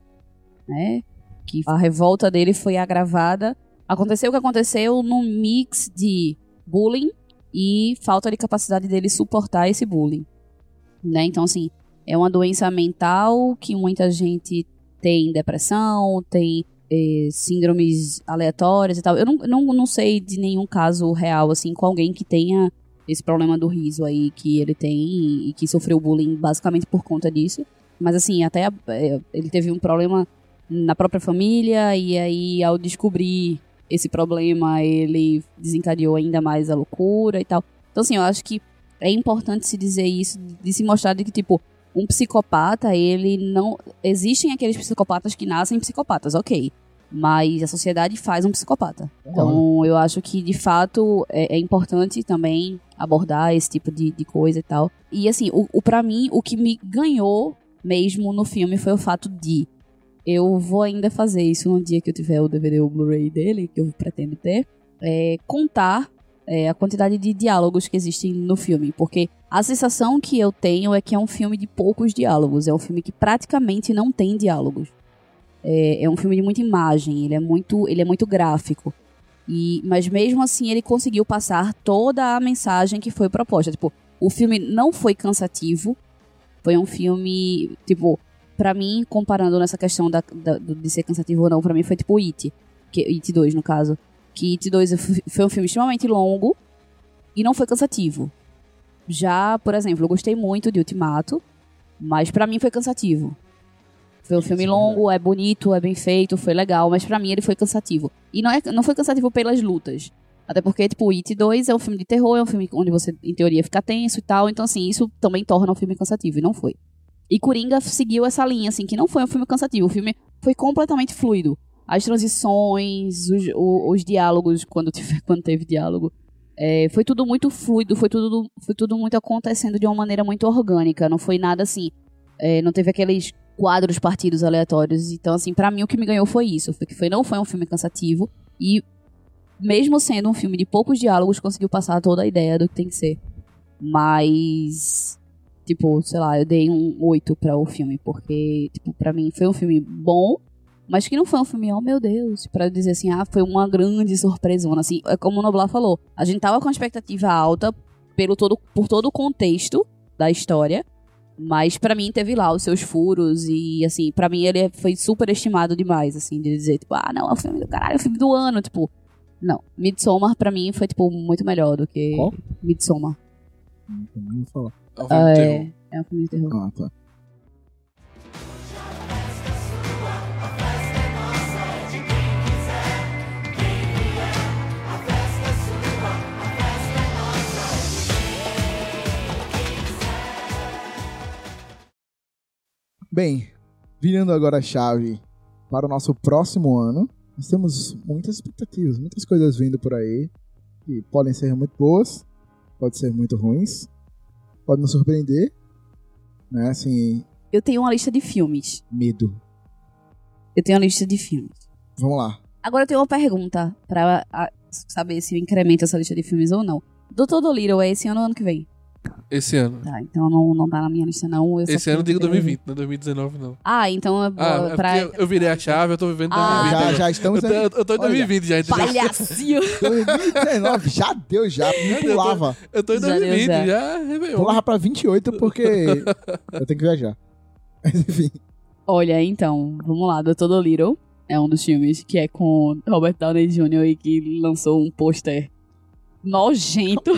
né? Que a revolta dele foi agravada. Aconteceu o que aconteceu num mix de bullying e falta de capacidade dele suportar esse bullying né? Então, assim, é uma doença mental que muita gente tem depressão, tem eh, síndromes aleatórias e tal. Eu não, não, não sei de nenhum caso real, assim, com alguém que tenha esse problema do riso aí que ele tem e, que sofreu bullying basicamente por conta disso. Mas, assim, até eh, ele teve um problema na própria família e aí, ao descobrir esse problema, ele desencadeou ainda mais a loucura e tal. Então, assim, eu acho que é importante se dizer isso, de se mostrar de que, tipo, um psicopata, ele não. Existem aqueles psicopatas que nascem psicopatas, ok. Mas a sociedade faz um psicopata. Então, eu acho que, de fato, é, é importante também abordar esse tipo de, de coisa e tal. E, assim, o, o, pra mim, o que me ganhou mesmo no filme foi o fato de. Eu vou ainda fazer isso no dia que eu tiver o DVD ou o Blu-ray dele, que eu pretendo ter. É, contar é, a quantidade de diálogos que existem no filme, porque a sensação que eu tenho é que é um filme de poucos diálogos, é um filme que praticamente não tem diálogos. É, é um filme de muita imagem, ele é muito, ele é muito gráfico. E, mas mesmo assim ele conseguiu passar toda a mensagem que foi proposta. Tipo, o filme não foi cansativo, foi um filme, tipo, pra mim, comparando nessa questão da, da- de ser cansativo ou não, pra mim foi tipo It, que, It 2 no caso que It 2 f- foi um filme extremamente longo e não foi cansativo. Já, por exemplo, eu gostei muito de Ultimato, mas pra mim foi cansativo. Foi um filme longo, é bonito, é bem feito, foi legal, mas pra mim ele foi cansativo. E não, é, não foi cansativo pelas lutas. Até porque, tipo, It 2 é um filme de terror, é um filme onde você, em teoria, fica tenso e tal. Então, assim, isso também torna o filme cansativo, e não foi. E Coringa seguiu essa linha, assim, que não foi um filme cansativo. O filme foi completamente fluido as transições, os, o- os diálogos, quando, tiver, quando teve diálogo. É, foi tudo muito fluido, foi tudo, foi tudo muito acontecendo de uma maneira muito orgânica. Não foi nada assim. é, não teve aqueles quadros partidos aleatórios. Então, assim, pra mim o que me ganhou foi isso. Foi que foi, não foi um filme cansativo. E, mesmo sendo um filme de poucos diálogos, conseguiu passar toda a ideia do que tem que ser. Mas. Tipo, sei lá, eu dei um 8 para o filme, porque, tipo, pra mim foi um filme bom, mas que não foi um filme, oh meu Deus, pra dizer assim, ah, foi uma grande surpresona, assim, é como o Noblar falou, a gente tava com a expectativa alta pelo todo, por todo o contexto da história, mas pra mim teve lá os seus furos e, assim, pra mim ele foi super estimado demais, assim, de dizer, tipo, ah, não, é o filme do caralho, é o filme do ano, tipo, não, Midsommar pra mim foi, tipo, muito melhor do que Qual? Midsommar. Não vou falar. É um filme ah, de terror. É, é um filme de terror. Ah, tá. Bem, virando agora a chave para o nosso próximo ano, nós temos muitas expectativas, muitas coisas vindo por aí que podem ser muito boas, podem ser muito ruins, podem nos surpreender, né? Assim, Eu tenho uma lista de filmes. medo. Eu tenho uma lista de filmes. Vamos lá. Agora eu tenho uma pergunta pra a, saber se eu incremento essa lista de filmes ou não. Doutor Dolittle é esse ano ou ano que vem? Esse ano. Tá, então não, não tá na minha lista não. Eu Esse ano eu digo ver. 2020, não é 2019 não. Ah, então é Ah, boa é pra... porque eu, eu virei a chave, eu tô vivendo Ah. 2020. já, agora. já estamos Eu tô, em eu tô em Olha, 2020 já, entendeu? Palhacinho! 2019, já deu já, nem pulava. Eu tô em Já deu, 2020, já. já, Réveillon. Pulava pra 28 porque eu tenho que viajar. Mas enfim, Olha, então, vamos lá. Doutor Dolittle é um dos filmes que é com Robert Downey Jr. e que lançou um pôster nojento.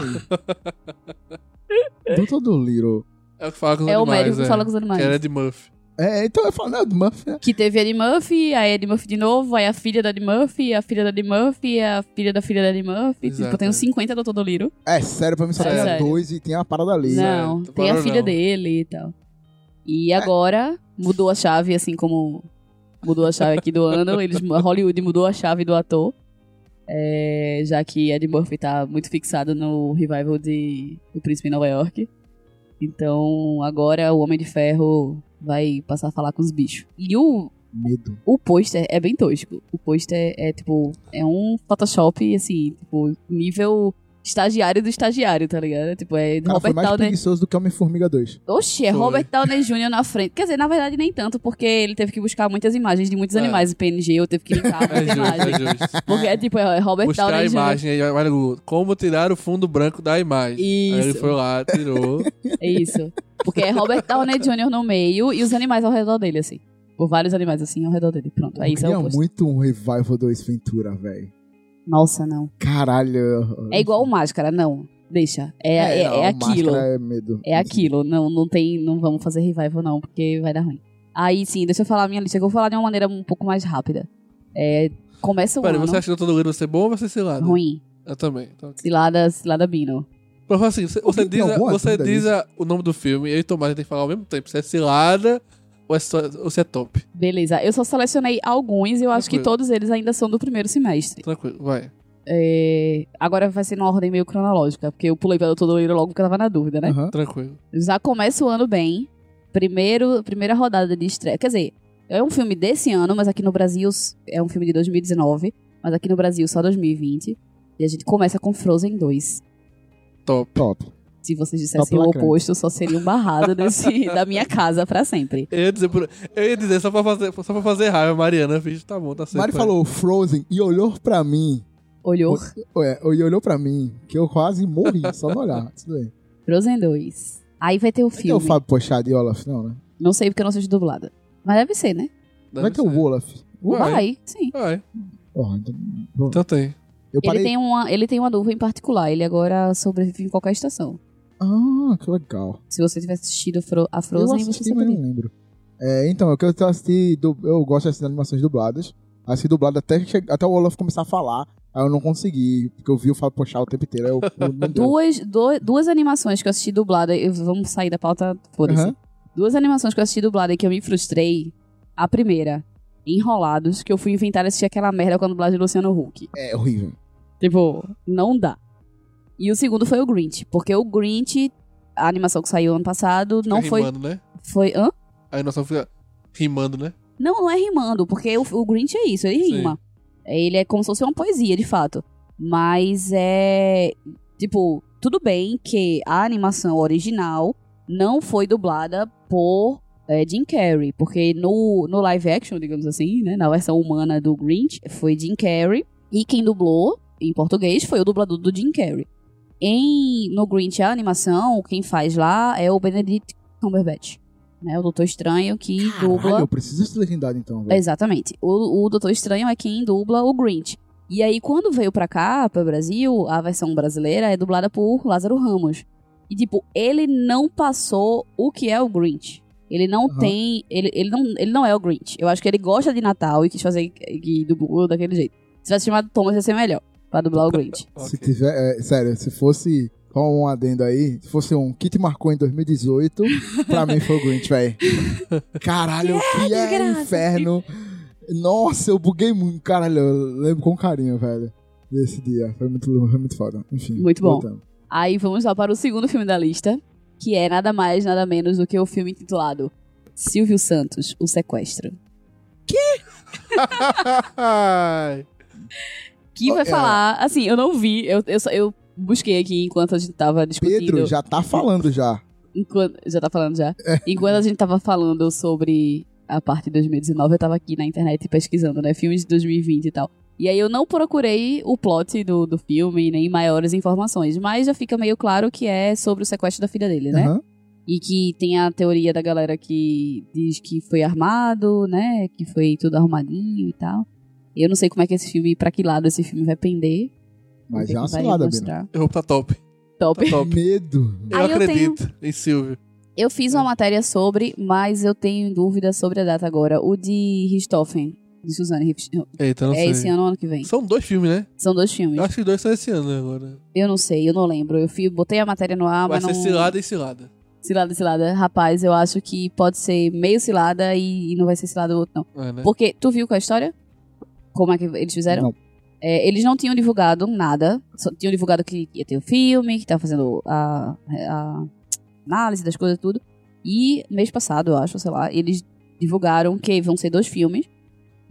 Doutor do Little. É o que fala com os É o animais, médico que é. fala com os animais. Que era de Murphy. É, então eu falo, não, do Murphy, né? Que teve a Eddie Murphy, a Eddie Murphy de novo, aí a filha da Eddie Murphy, a filha da Eddie Murphy, a filha da filha da Eddie Murphy. Exato, tipo, tem uns é. 50 Doutor Dolittle. É, sério, pra mim só É, sério. dois e tem uma parada ali. Não, tu tem a filha não. dele e tal. E agora mudou a chave, assim como mudou a chave aqui do ano. Eles, Hollywood mudou a chave do ator. É, já que Eddie Murphy tá muito fixado no revival de O Príncipe em Nova York. Então agora o Homem de Ferro vai passar a falar com os bichos. E o, Medo. o pôster é bem tosco. O pôster é tipo. É um Photoshop, assim, tipo, nível estagiário do estagiário, tá ligado? Tipo, é Cara, foi Robert mais Downey. preguiçoso do que Homem-Formiga 2. Oxi, é Foi. Robert Downey Jr. na frente. Quer dizer, na verdade, nem tanto, porque ele teve que buscar muitas imagens de muitos É. animais em PNG, eu teve que limpar É muita justo, imagem. é justo. Porque é tipo, é Robert Buscar a Downey Jr. imagem aí, vai no Google. Como tirar o fundo branco da imagem. Aí ele Isso. foi lá, tirou. É isso. Porque é Robert Downey Jr. no meio e os animais ao redor dele, assim. Por vários animais, assim, ao redor dele. Pronto, aí eu isso é o posto. muito um revival do Ace Ventura, velho. Nossa, não. Caralho. É igual o Máscara, não. Deixa. É, é, é, não, aquilo. Máscara é medo. É aquilo. Não, não tem. Não vamos fazer revival, não, porque vai dar ruim. Aí sim, deixa eu falar a minha lista, que eu vou falar de uma maneira um pouco mais rápida. É, começa o Pera, ano você acha que o Doutor Dolittle vai ser bom ou vai ser cilado? ruim. Eu também. Então, Cilada, cilada Bino. Mas assim, você, você diz, a- você diz a- o nome do filme e eu e Tomás tem que falar ao mesmo tempo se é cilada ou, é só, ou se é top. Beleza. Eu só selecionei alguns e eu acho que Tranquilo. todos eles ainda são do primeiro semestre. Tranquilo, vai. É, Agora vai ser numa ordem meio cronológica, porque eu pulei pra Doutor Dolittle logo porque eu tava na dúvida, né? Aham. Tranquilo. Já começa o ano bem. Primeiro, primeira rodada de estreia. Quer dizer, é um filme desse ano, mas aqui no Brasil é um filme de 2019. Mas aqui no Brasil só 2020. E a gente começa com Frozen 2. Top. Top. Se vocês dissessem o oposto, só seria um barrado desse, da minha casa pra sempre. Eu ia dizer, por- eu ia dizer só, pra fazer, só pra fazer raiva, Mariana. Fiz, tá bom, tá certo. Mari falou Frozen e olhou pra mim. Olhou Ué, e olhou pra mim, que eu quase morri só no olhar. Tudo bem. Frozen 2. Aí vai ter o Vai ter o filme. Fábio Pochado e Olaf, não, né? Não sei porque eu não assisti dublada. Mas deve ser, né? Deve Vai ter o ser. Olaf. Vai. Vai, sim. Vai. Porra, então, Então tem. eu Ele parei... tem, uma, ele tem uma nuvem particular. Ele agora sobrevive em qualquer estação. Ah, que legal. Se você tivesse assistido a eu Frozen, você assisti, mas saberia. não lembro. É, então, eu quero assistir... Eu gosto de assistir animações dubladas. Assisti dublado até, até o Olaf começar a falar. Aí eu não consegui, porque eu vi o Fábio Pochado o tempo inteiro. Eu, eu. Duas, do- duas animações que eu assisti dublada. eu- vamos sair da pauta, foda-se. Aham. Duas animações que eu assisti dublada e que eu me frustrei. A primeira, Enrolados, que eu fui inventar assistir aquela merda com a dublagem do Luciano Huck. É horrível. Tipo, não dá. E o segundo foi o Grinch, porque o Grinch, a animação que saiu ano passado, não Fica foi. rimando, né? Foi. Hã? Nós só fica rimando, né? Não, não é rimando, porque o, o Grinch é isso, ele Sim. rima. Ele é como se fosse uma poesia, de fato. Mas é. Tipo, tudo bem que a animação original não foi dublada por é, Jim Carrey. Porque no, no live action, digamos assim, né? Na versão humana do Grinch, foi Jim Carrey. E quem dublou em português foi o dublador do Jim Carrey. Em, no Grinch, a animação, quem faz lá é o Benedict Cumberbatch. Né, o Doutor Estranho que dubla. Caralho, eu preciso assistir legendado então, velho. Exatamente. O, o Doutor Estranho é quem dubla o Grinch. E aí, quando veio pra cá, pro Brasil, a versão brasileira é dublada por Lázaro Ramos. E, tipo, ele não passou o que é o Grinch. Ele não Aham. tem. Ele, ele, não, ele não é o Grinch. Eu acho que ele gosta de Natal e quis fazer que dublou daquele jeito. Se tivesse chamado Thomas, ia ser melhor pra dublar o Grinch. Se Ok. tiver, é, sério, se fosse Só um adendo aí. Se fosse um que te marcou em 2018, pra mim foi o Grinch, velho. Caralho, que é desgraça. inferno. Nossa, eu buguei muito. Caralho, eu lembro com carinho, velho. Desse dia. Foi muito, foi muito foda. Enfim. Muito bom. voltando. Aí vamos lá para o segundo filme da lista, que é nada mais, nada menos do que o filme intitulado Silvio Santos, O Sequestro. Ai. Que vai é. falar, assim, eu não vi, eu, eu, eu busquei aqui enquanto a gente tava discutindo. Pedro já tá falando já. Enquanto, já tá falando já? É. Enquanto a gente tava falando sobre a parte de 2019, eu tava aqui na internet pesquisando, né? Filmes de 2020 e tal. E aí eu não procurei o plot do, do filme, nem maiores informações, mas já fica meio claro que é sobre o sequestro da filha dele, né? Aham. E que tem a teoria da galera que diz que foi armado, né? Que foi tudo arrumadinho e tal. Eu não sei como é que esse filme, pra que lado esse filme vai pender. Mas já é uma cilada, mostrar. Eu vou tá top. Top. Tá top. Medo. Eu Aí eu acredito em Silvio. Eu fiz uma matéria sobre, mas eu tenho dúvida sobre a data agora. O de Richthofen, de Suzanne Richthofen. Eita, não É sei. esse ano ou ano que vem? São dois filmes, né? São dois filmes. Eu acho que os dois são esse ano agora. Eu não sei, eu não lembro. Eu fui, botei a matéria no ar, Vai mas ser não... cilada e cilada. Cilada, cilada. Rapaz, eu acho que pode ser meio cilada e, e não vai ser cilada o outro, não. É, né? Porque, tu viu qual é a história? Como é que eles fizeram? Não. É, eles não tinham divulgado nada. Só tinham divulgado que ia ter o filme, que tava fazendo a, a análise das coisas e tudo. E mês passado, eu acho, sei lá, eles divulgaram que vão ser dois filmes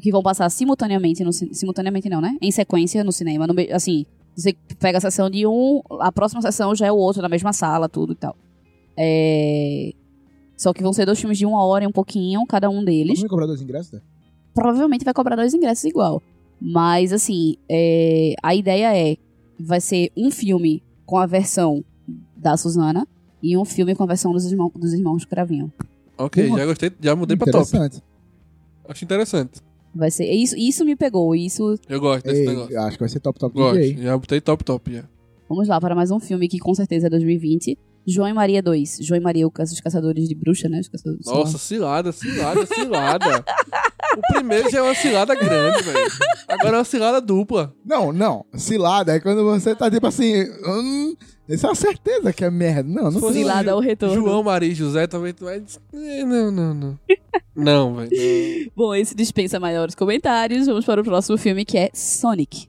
que vão passar simultaneamente no simultaneamente não, né? Em sequência no cinema, no assim, você pega a sessão de um, a próxima sessão já é o outro na mesma sala, tudo e tal. É... Só que vão ser dois filmes de uma hora e um pouquinho, cada um deles Vamos cobrar dois ingressos? né? Provavelmente vai cobrar dois ingressos igual. Mas, assim, é, a ideia é: vai ser um filme com a versão da Suzana e um filme com a versão dos, irmão, dos irmãos Cravinho. Ok, Porra. já gostei, já mudei pra top. Interessante. Acho interessante. Vai ser. Isso, isso me pegou. Isso. Eu gosto desse Ei, negócio. acho que vai ser top, top Gosto. DJ. Já botei top, top já. Vamos lá para mais um filme que com certeza é 2020. João e Maria 2. João e Maria, os caçadores de bruxa, né? Os caçadores. Nossa, cilada, cilada, cilada. o primeiro já é uma cilada grande, velho. Agora é uma cilada dupla. Não, não. Cilada é quando você tá tipo assim. Hum, isso é uma certeza que é merda. Não, não sei. Cilada ao retorno. João, Maria e José também tu vai. dizer, "Eh, Não, não, não. Não, velho. Bom, esse dispensa maiores comentários. Vamos para o próximo filme que é Sonic.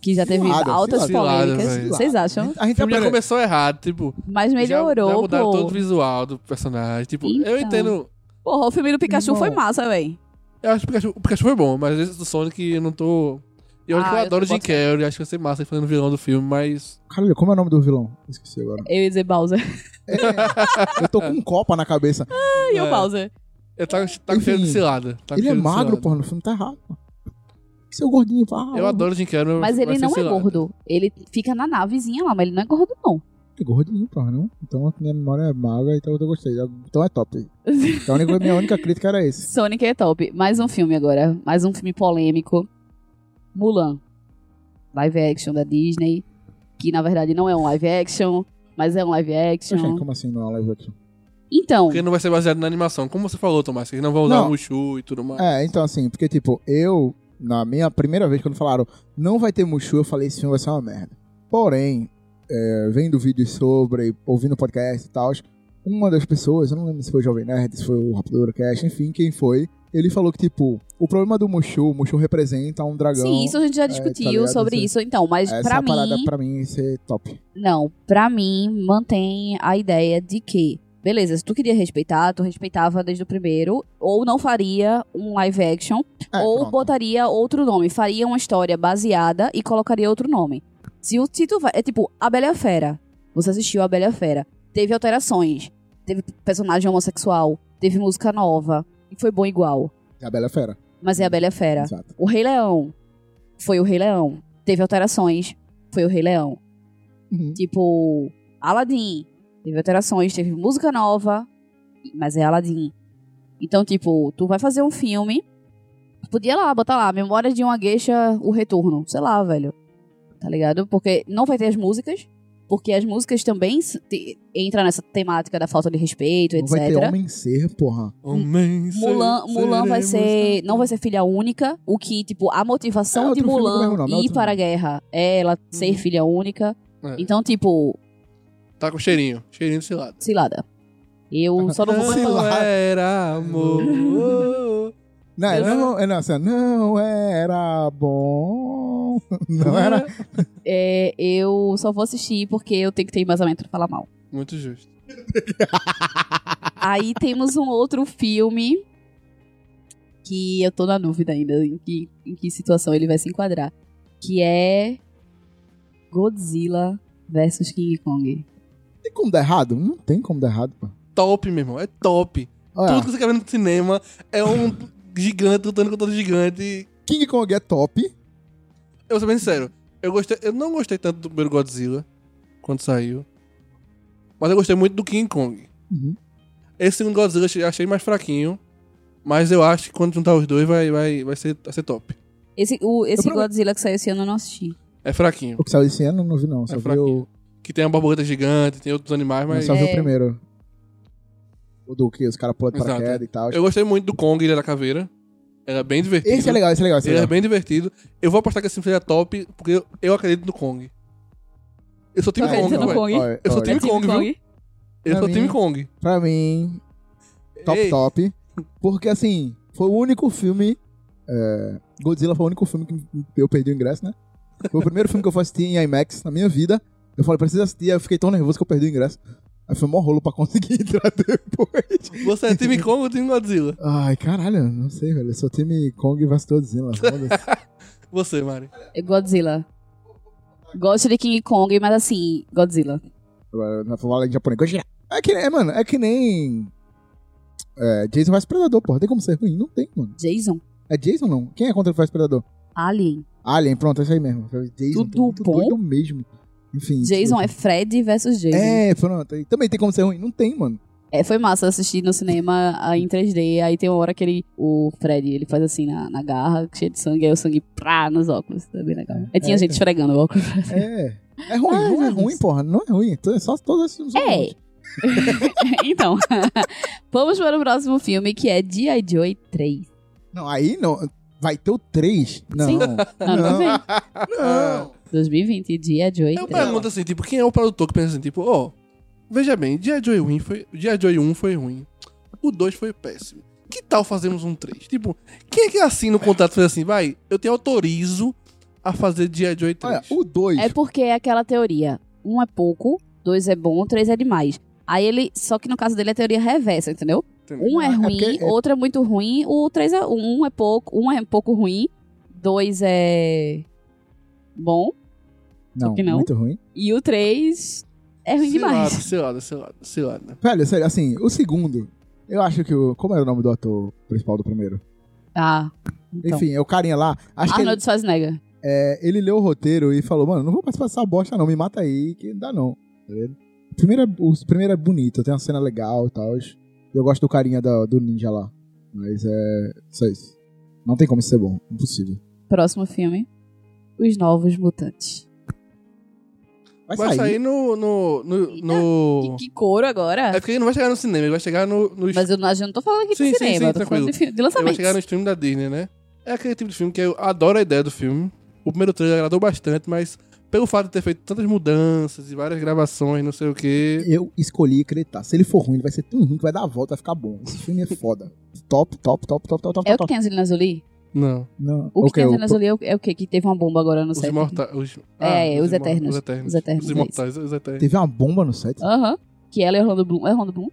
Que já teve Cilada, altas cilada, polêmicas. velho. Vocês acham? A gente filme já aprende- começou errado, tipo. Mas já- melhorou, Já mudaram pô. todo o visual do personagem. Tipo, eu Então. entendo. Porra, o filme do Pikachu Irmão. foi massa, véi. Eu acho que o Pikachu, o Pikachu foi bom, mas esse do Sonic eu não tô. E olha Ah, que eu eu adoro o Jim. Carrey, acho que vai ser massa ele fazendo vilão do filme, mas. Caralho, como é o nome do vilão? Esqueci agora. Eu ia dizer Bowser. Eu tô com um copa na cabeça. E o É. Bowser? Eu tá, tá com cheiro de cilada. Tá ele é magro, porra, no filme tá errado. pô. Seu gordinho, pá. Eu adoro o Jim Carrey, Mas ele não é cilada. gordo. Ele fica na navezinha lá, mas ele não é gordo, não. Gordinho, porra, não? Então a minha memória é magra, então eu gostei. Então é top. Então a única, minha única crítica era esse. Sonic é top. Mais um filme agora. Mais um filme polêmico. Mulan. Live action da Disney. Que na verdade não é um live action, mas é um live action. Oxê, como assim não é uma live action? Então, Porque não vai ser baseado na animação. Como você falou, Tomás, que eles não vão usar Não. o Mushu e tudo mais. É, então assim, porque tipo, eu, na minha primeira vez, quando falaram não vai ter Mushu, eu falei esse filme vai ser uma merda. Porém, é, vendo vídeos sobre, ouvindo podcast e tal, uma das pessoas, eu não lembro se foi o Jovem Nerd, se foi o Rapidura Cash, enfim, quem foi, ele falou que, tipo, o problema do Mushu, o Mushu representa um dragão. sim, isso a gente já tá discutiu ligado? sobre Essa- isso. Então, mas Essa pra é a parada mim. pra mim ser top. Não, pra mim, mantém a ideia de que, beleza, se tu queria respeitar, tu respeitava desde o primeiro, ou não faria um live action, É, ou pronto. botaria outro nome, faria uma história baseada e colocaria outro nome. Se o se tu vai, é tipo, A Bela e a Fera. Você assistiu A Bela e a Fera. Teve alterações, teve personagem homossexual, teve música nova, e foi bom igual. É a Bela Fera. Mas é A Bela e a Fera. Exato. O Rei Leão foi o Rei Leão. Teve alterações, foi o Rei Leão. Uhum. Tipo, Aladdin. Teve alterações, teve música nova, mas é Aladdin. Então, tipo, tu vai fazer um filme. Podia lá, botar lá, Memória de uma Geisha, o Retorno. Sei lá, velho. Tá ligado? Porque não vai ter as músicas. Porque as músicas também entram nessa temática da falta de respeito, Não vai ter etc. homem ser, porra. Homem, Mulan, ser- Mulan vai seremos ser. Não vai ser filha única. O que, tipo, a É motivação outro de Mulan nome, é ir outro para a guerra é ela ser Uhum. filha única. É. Então, tipo, Tá com cheirinho. Cheirinho de cilada. cilada. Eu só não vou mais Cilada. falar. Não era amor. Não, Eu não, é, não, assim, não era bom. Não era. É, eu só vou assistir porque eu tenho que ter embasamento pra falar mal. Muito justo. Aí temos um outro filme que eu tô na dúvida ainda em que, em que situação ele vai se enquadrar. Que é Godzilla versus King Kong. Tem como dar errado? Não tem como dar errado, pô. Top, meu irmão. É top. Olha, Tudo que você quer ver no cinema é um gigante lutando com outro gigante. King Kong é top. Eu vou ser bem sincero. Eu, gostei, eu não gostei tanto do primeiro Godzilla quando saiu. Mas eu gostei muito do King Kong. Uhum. Esse segundo Godzilla eu achei- mais fraquinho. Mas eu acho que quando juntar os dois vai, vai, vai, ser, vai ser top. Esse, o, esse Eu. Godzilla que saiu esse ano eu não assisti. É fraquinho. O que saiu esse ano eu não vi, não. Só É fraquinho. o. Que tem uma borboleta gigante, tem outros animais, Mas mas. só vi É. o primeiro. O do que os caras pulam de paraquedas e tal. Eu gostei muito do Kong, Ilha da Caveira. Era bem divertido. Esse é legal, esse é legal, esse é Ele legal. bem divertido. Eu vou apostar que esse filme seria top, porque eu, eu acredito no Kong. Eu sou time Tá Kong, acreditando no ué. Kong? Olha, Eu sou olha, time Kong, viu? Eu Pra sou mim- time Kong. Pra mim, top Ei, top. Porque assim, foi o único filme. é, Godzilla foi o único filme que eu perdi o ingresso, né? Foi o primeiro filme que eu fui assistir em IMAX na minha vida. Eu falei, preciso assistir. Aí eu fiquei tão nervoso que eu perdi o ingresso. Aí foi mó rolo pra conseguir entrar depois. Você é time Kong ou time Godzilla? Ai, caralho, não sei, velho. Eu sou time Kong vs Godzilla. Você, Mari. É Godzilla. Gosto de King Kong, mas assim, Godzilla. Agora, Na fala em japonês. Godzilla. É que nem, mano, é que nem. É, Jason vs Predador, porra. Tem como ser ruim? Não tem, mano. Jason. É Jason não? Quem é contra o vs Predador? Alien. Alien, pronto, é isso aí mesmo. Jason, Tudo bom? doido mesmo. Enfim. Jason é Fred versus Jason. É, pronto. Também tem como ser ruim? Não tem, mano. É, foi massa assistir no cinema em 3D. Aí tem uma hora que ele, o Fred, ele faz assim na, na garra, cheio de sangue, aí o sangue prá nos óculos. Tá bem legal. Aí tinha É, gente esfregando o óculos. É. É ruim, Ai, não é ruim, porra. Não é ruim. Então, É só todos esses filmes. É. então, vamos para o próximo filme, que é G.I. Joe 3. Não, aí não. Vai ter o 3. Não. Sim. Que vem. Não. 2020, G.I. Joe Eu 3. pergunto assim, tipo, quem é o produtor que pensa assim, tipo, ó, veja bem, G.I. Joe 1 foi, G.I. Joe 1 foi ruim, o 2 foi péssimo. Que tal fazermos um 3? Tipo, quem é que assina o contrato e faz assim, vai, eu te autorizo a fazer G.I. Joe 3? Olha, o 2. É porque é aquela teoria. Um é pouco, dois é bom, três é demais. Aí ele. Só que no caso dele é a teoria reversa, entendeu? Entendeu? Um é É ruim, porque é- outro é muito ruim, o três é. Um é pouco, um é pouco ruim, dois é. Bom, Não, que não. muito ruim. e o três é ruim demais. Cilada, cilada, cilada, cilada. Velho, sério, assim, o segundo. Eu acho que o. Como era o nome do ator principal do primeiro? Ah. Então. Enfim, é o carinha lá. Acho que ele, Arnold Schwarzenegger. é, ele leu o roteiro e falou, mano, não vou participar dessa bosta, não. Me mata aí, que não dá não. Tá vendo? O primeiro, é, o primeiro é bonito, tem uma cena legal e tal. Eu gosto do carinha da- do ninja lá. Mas é. Só isso. Não tem como ser bom. Impossível. Próximo filme. Os Novos Mutantes. Vai, Vai sair. sair no. no, no, no- Que, que couro agora? É porque ele não vai chegar no cinema, ele vai chegar no. no Mas eu não, eu não tô falando aqui Sim, de sim, cinema, sim, eu tô tranquilo. falando de, de Ele vai lançamento. chegar no stream da Disney, né? É aquele tipo de filme que eu adoro a ideia do filme. O primeiro trailer agradou bastante, mas pelo fato de ter feito tantas mudanças e várias gravações, não sei o quê. Eu escolhi acreditar. Se ele for ruim, ele vai ser tão ruim que vai dar a volta, vai ficar bom. Esse filme é foda. top, top, top, top, top, top, É o que top. tem a Angelina Jolie? Não. Não. O que Ok, tem o- é o, é o quê? Que teve uma bomba agora no Os set. imortais. Os, É, os imor- Eternos. Os eternos. Os Eternos, Os é imortais, os eternos. Teve uma bomba no set? Aham. Que ela e Orlando Bloom. É Orlando Bloom?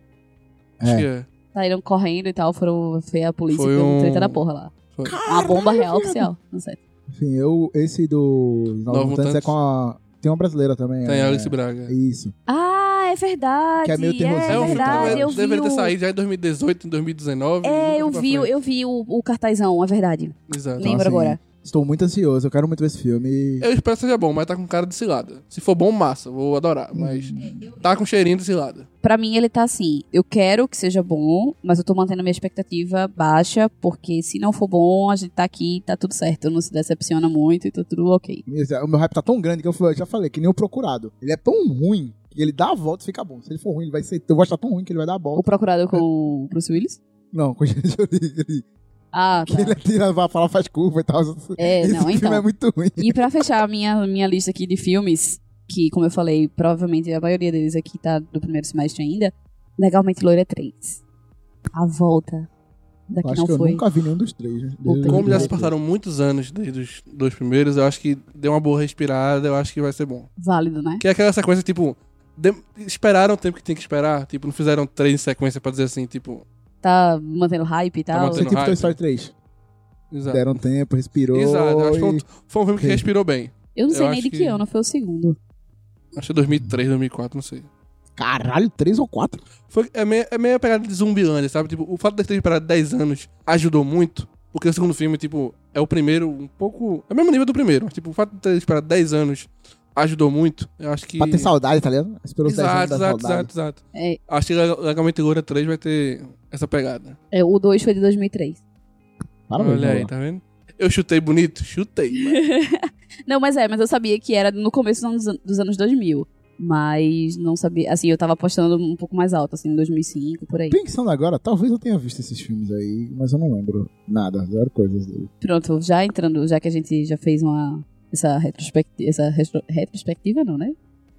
Acho É. que é. Saíram correndo e tal, foram. Foi a polícia Foi deu um- treta da porra lá. Foi. Uma bomba real oficial no set. Enfim, eu, esse do Novos Mutantes é com a. Tem uma brasileira também. Tem é, Alice Braga. Isso. Ah, é verdade. Que é meio terrorzinho. É É um filme que verdade, deve- eu vi. deveria ter o- saído já em 2018, em 2019. e É, eu vi, eu vi o, o cartazão, é verdade. Exato. Então, Lembro assim, agora. Estou muito ansioso, eu quero muito ver esse filme. Eu espero que seja bom, mas tá com cara de cilada. Se for bom, massa, vou adorar. Mas tá com cheirinho de cilada. Pra mim, ele tá assim. Eu quero que seja bom, mas eu tô mantendo a minha expectativa baixa, porque se não for bom, a gente tá aqui, tá tudo certo. Não se decepciona muito e tá tudo ok. O meu hype tá tão grande que eu já falei, que nem o Procurado. Ele é tão ruim que ele dá a volta e fica bom. Se ele for ruim, ele vai ser. Eu vou achar tão ruim que ele vai dar a O volta. procurado com o Bruce Willis? Não, com gente ele, Ah, que tá. ele tira, vai falar, faz curva e tal. É, Esse não, filme então. é muito ruim. E pra fechar a minha, minha lista aqui de filmes, que, como eu falei, provavelmente a maioria deles aqui tá do primeiro semestre ainda, Legalmente Loira 3. A volta da Eu que acho não que eu foi. nunca vi nenhum dos três. né? Como já se passaram muitos anos desde os dois primeiros, eu acho que deu uma boa respirada, eu acho que vai ser bom. Válido, né? Que é aquela sequência, tipo, de- esperaram o tempo que tem que esperar, tipo, não fizeram três em sequência pra dizer assim, tipo, Tá mantendo hype e tal. mantendo- Foi tipo hype. Toy Story 3. exato. Deram tempo, respirou. Exato, acho que foi um, e- foi um filme que Sim. respirou bem. Eu não sei eu nem de que que- ano foi o segundo. Acho que é 2003, 2004, não sei. Caralho, 3 ou 4? Foi, é, meio, é meio a pegada de Zumbilândia, sabe? Tipo, o fato de ter esperado 10 anos ajudou muito, porque o segundo filme, tipo, é o primeiro um pouco... É o mesmo nível do primeiro, mas, tipo, o fato de ter esperado 10 anos ajudou muito, eu acho que... Pra ter saudade, tá ligado? Esperou 10 anos Exato, exato, saudade. exato, exato. É, Acho que Legal- Legalmente Loura 3 vai ter essa pegada. é, o 2 foi de 2003. Parabéns, Olha aí, tá vendo? Eu chutei bonito? Chutei. mas- Não, mas é, mas eu sabia que era no começo dos anos, dos anos 2000. Mas não sabia. Assim, eu tava apostando um pouco mais alto, assim, em 2005, por aí. Pensando agora, talvez eu tenha visto esses filmes aí, mas eu não lembro nada, zero coisas dele. Pronto, já entrando, já que a gente já fez uma. Essa retrospectiva. Essa retro- retrospectiva, não, né?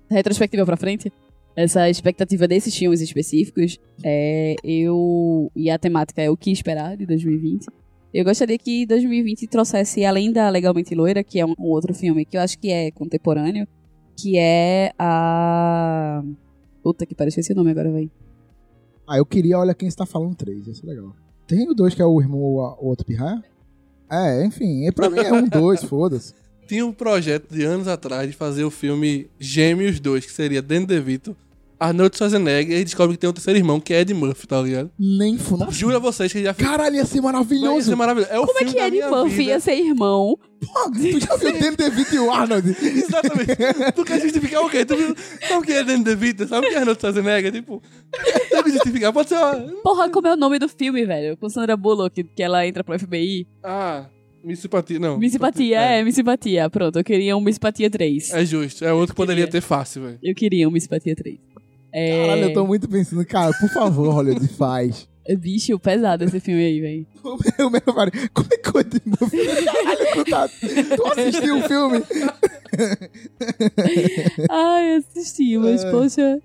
Retrospectiva pra frente. Essa expectativa desses filmes específicos. É, eu. E a temática é o que esperar de 2020. Eu gostaria que 2020 trouxesse, além da Legalmente Loira, que é um, outro filme que eu acho que é contemporâneo, que é a. Puta que esqueci o nome agora, véi. Ah, eu queria Olha Quem Está Falando 3, isso é legal. Tem o 2 que é o irmão, o o outro pirraia? É, enfim, pra mim é um, dois, foda-se. Tinha um projeto de anos atrás de fazer o filme Gêmeos 2, que seria Danny DeVito, Arnold Schwarzenegger, e descobre que tem um terceiro irmão, que é Ed Murphy, tá ligado? Nem fundo. Juro a vocês que já fez. Caralho, ia ser maravilhoso. ser maravilhoso. É o Como é que Ed Murphy vida. ia ser irmão? Pô, tu já viu o Danny DeVito e o Arnold? Exatamente. tu quer justificar o quê? Tu viu? Sabe o que é Danny DeVito? Sabe o que é Arnold Schwarzenegger? Tipo, tem que justificar. Pode ser uma... Porra, como é o nome do filme, velho? Com Sandra Bullock, que ela entra pro FBI. Ah, Miss Simpatia. Não. Miss Simpatia, é, Miss Simpatia. Pronto, eu queria um Miss Simpatia 3. É justo. É outro que poderia Queria. ter fácil, velho. Eu queria um Miss Simpatia 3. É... Caralho, eu tô muito pensando, cara, por favor, Hollywood, faz. é Bicho, pesado esse filme aí, velho. Eu mesmo falei, como é que o Murphy... Caralho, tu, tá... tu assistiu o filme? Ai, assisti, mas Ai. poxa.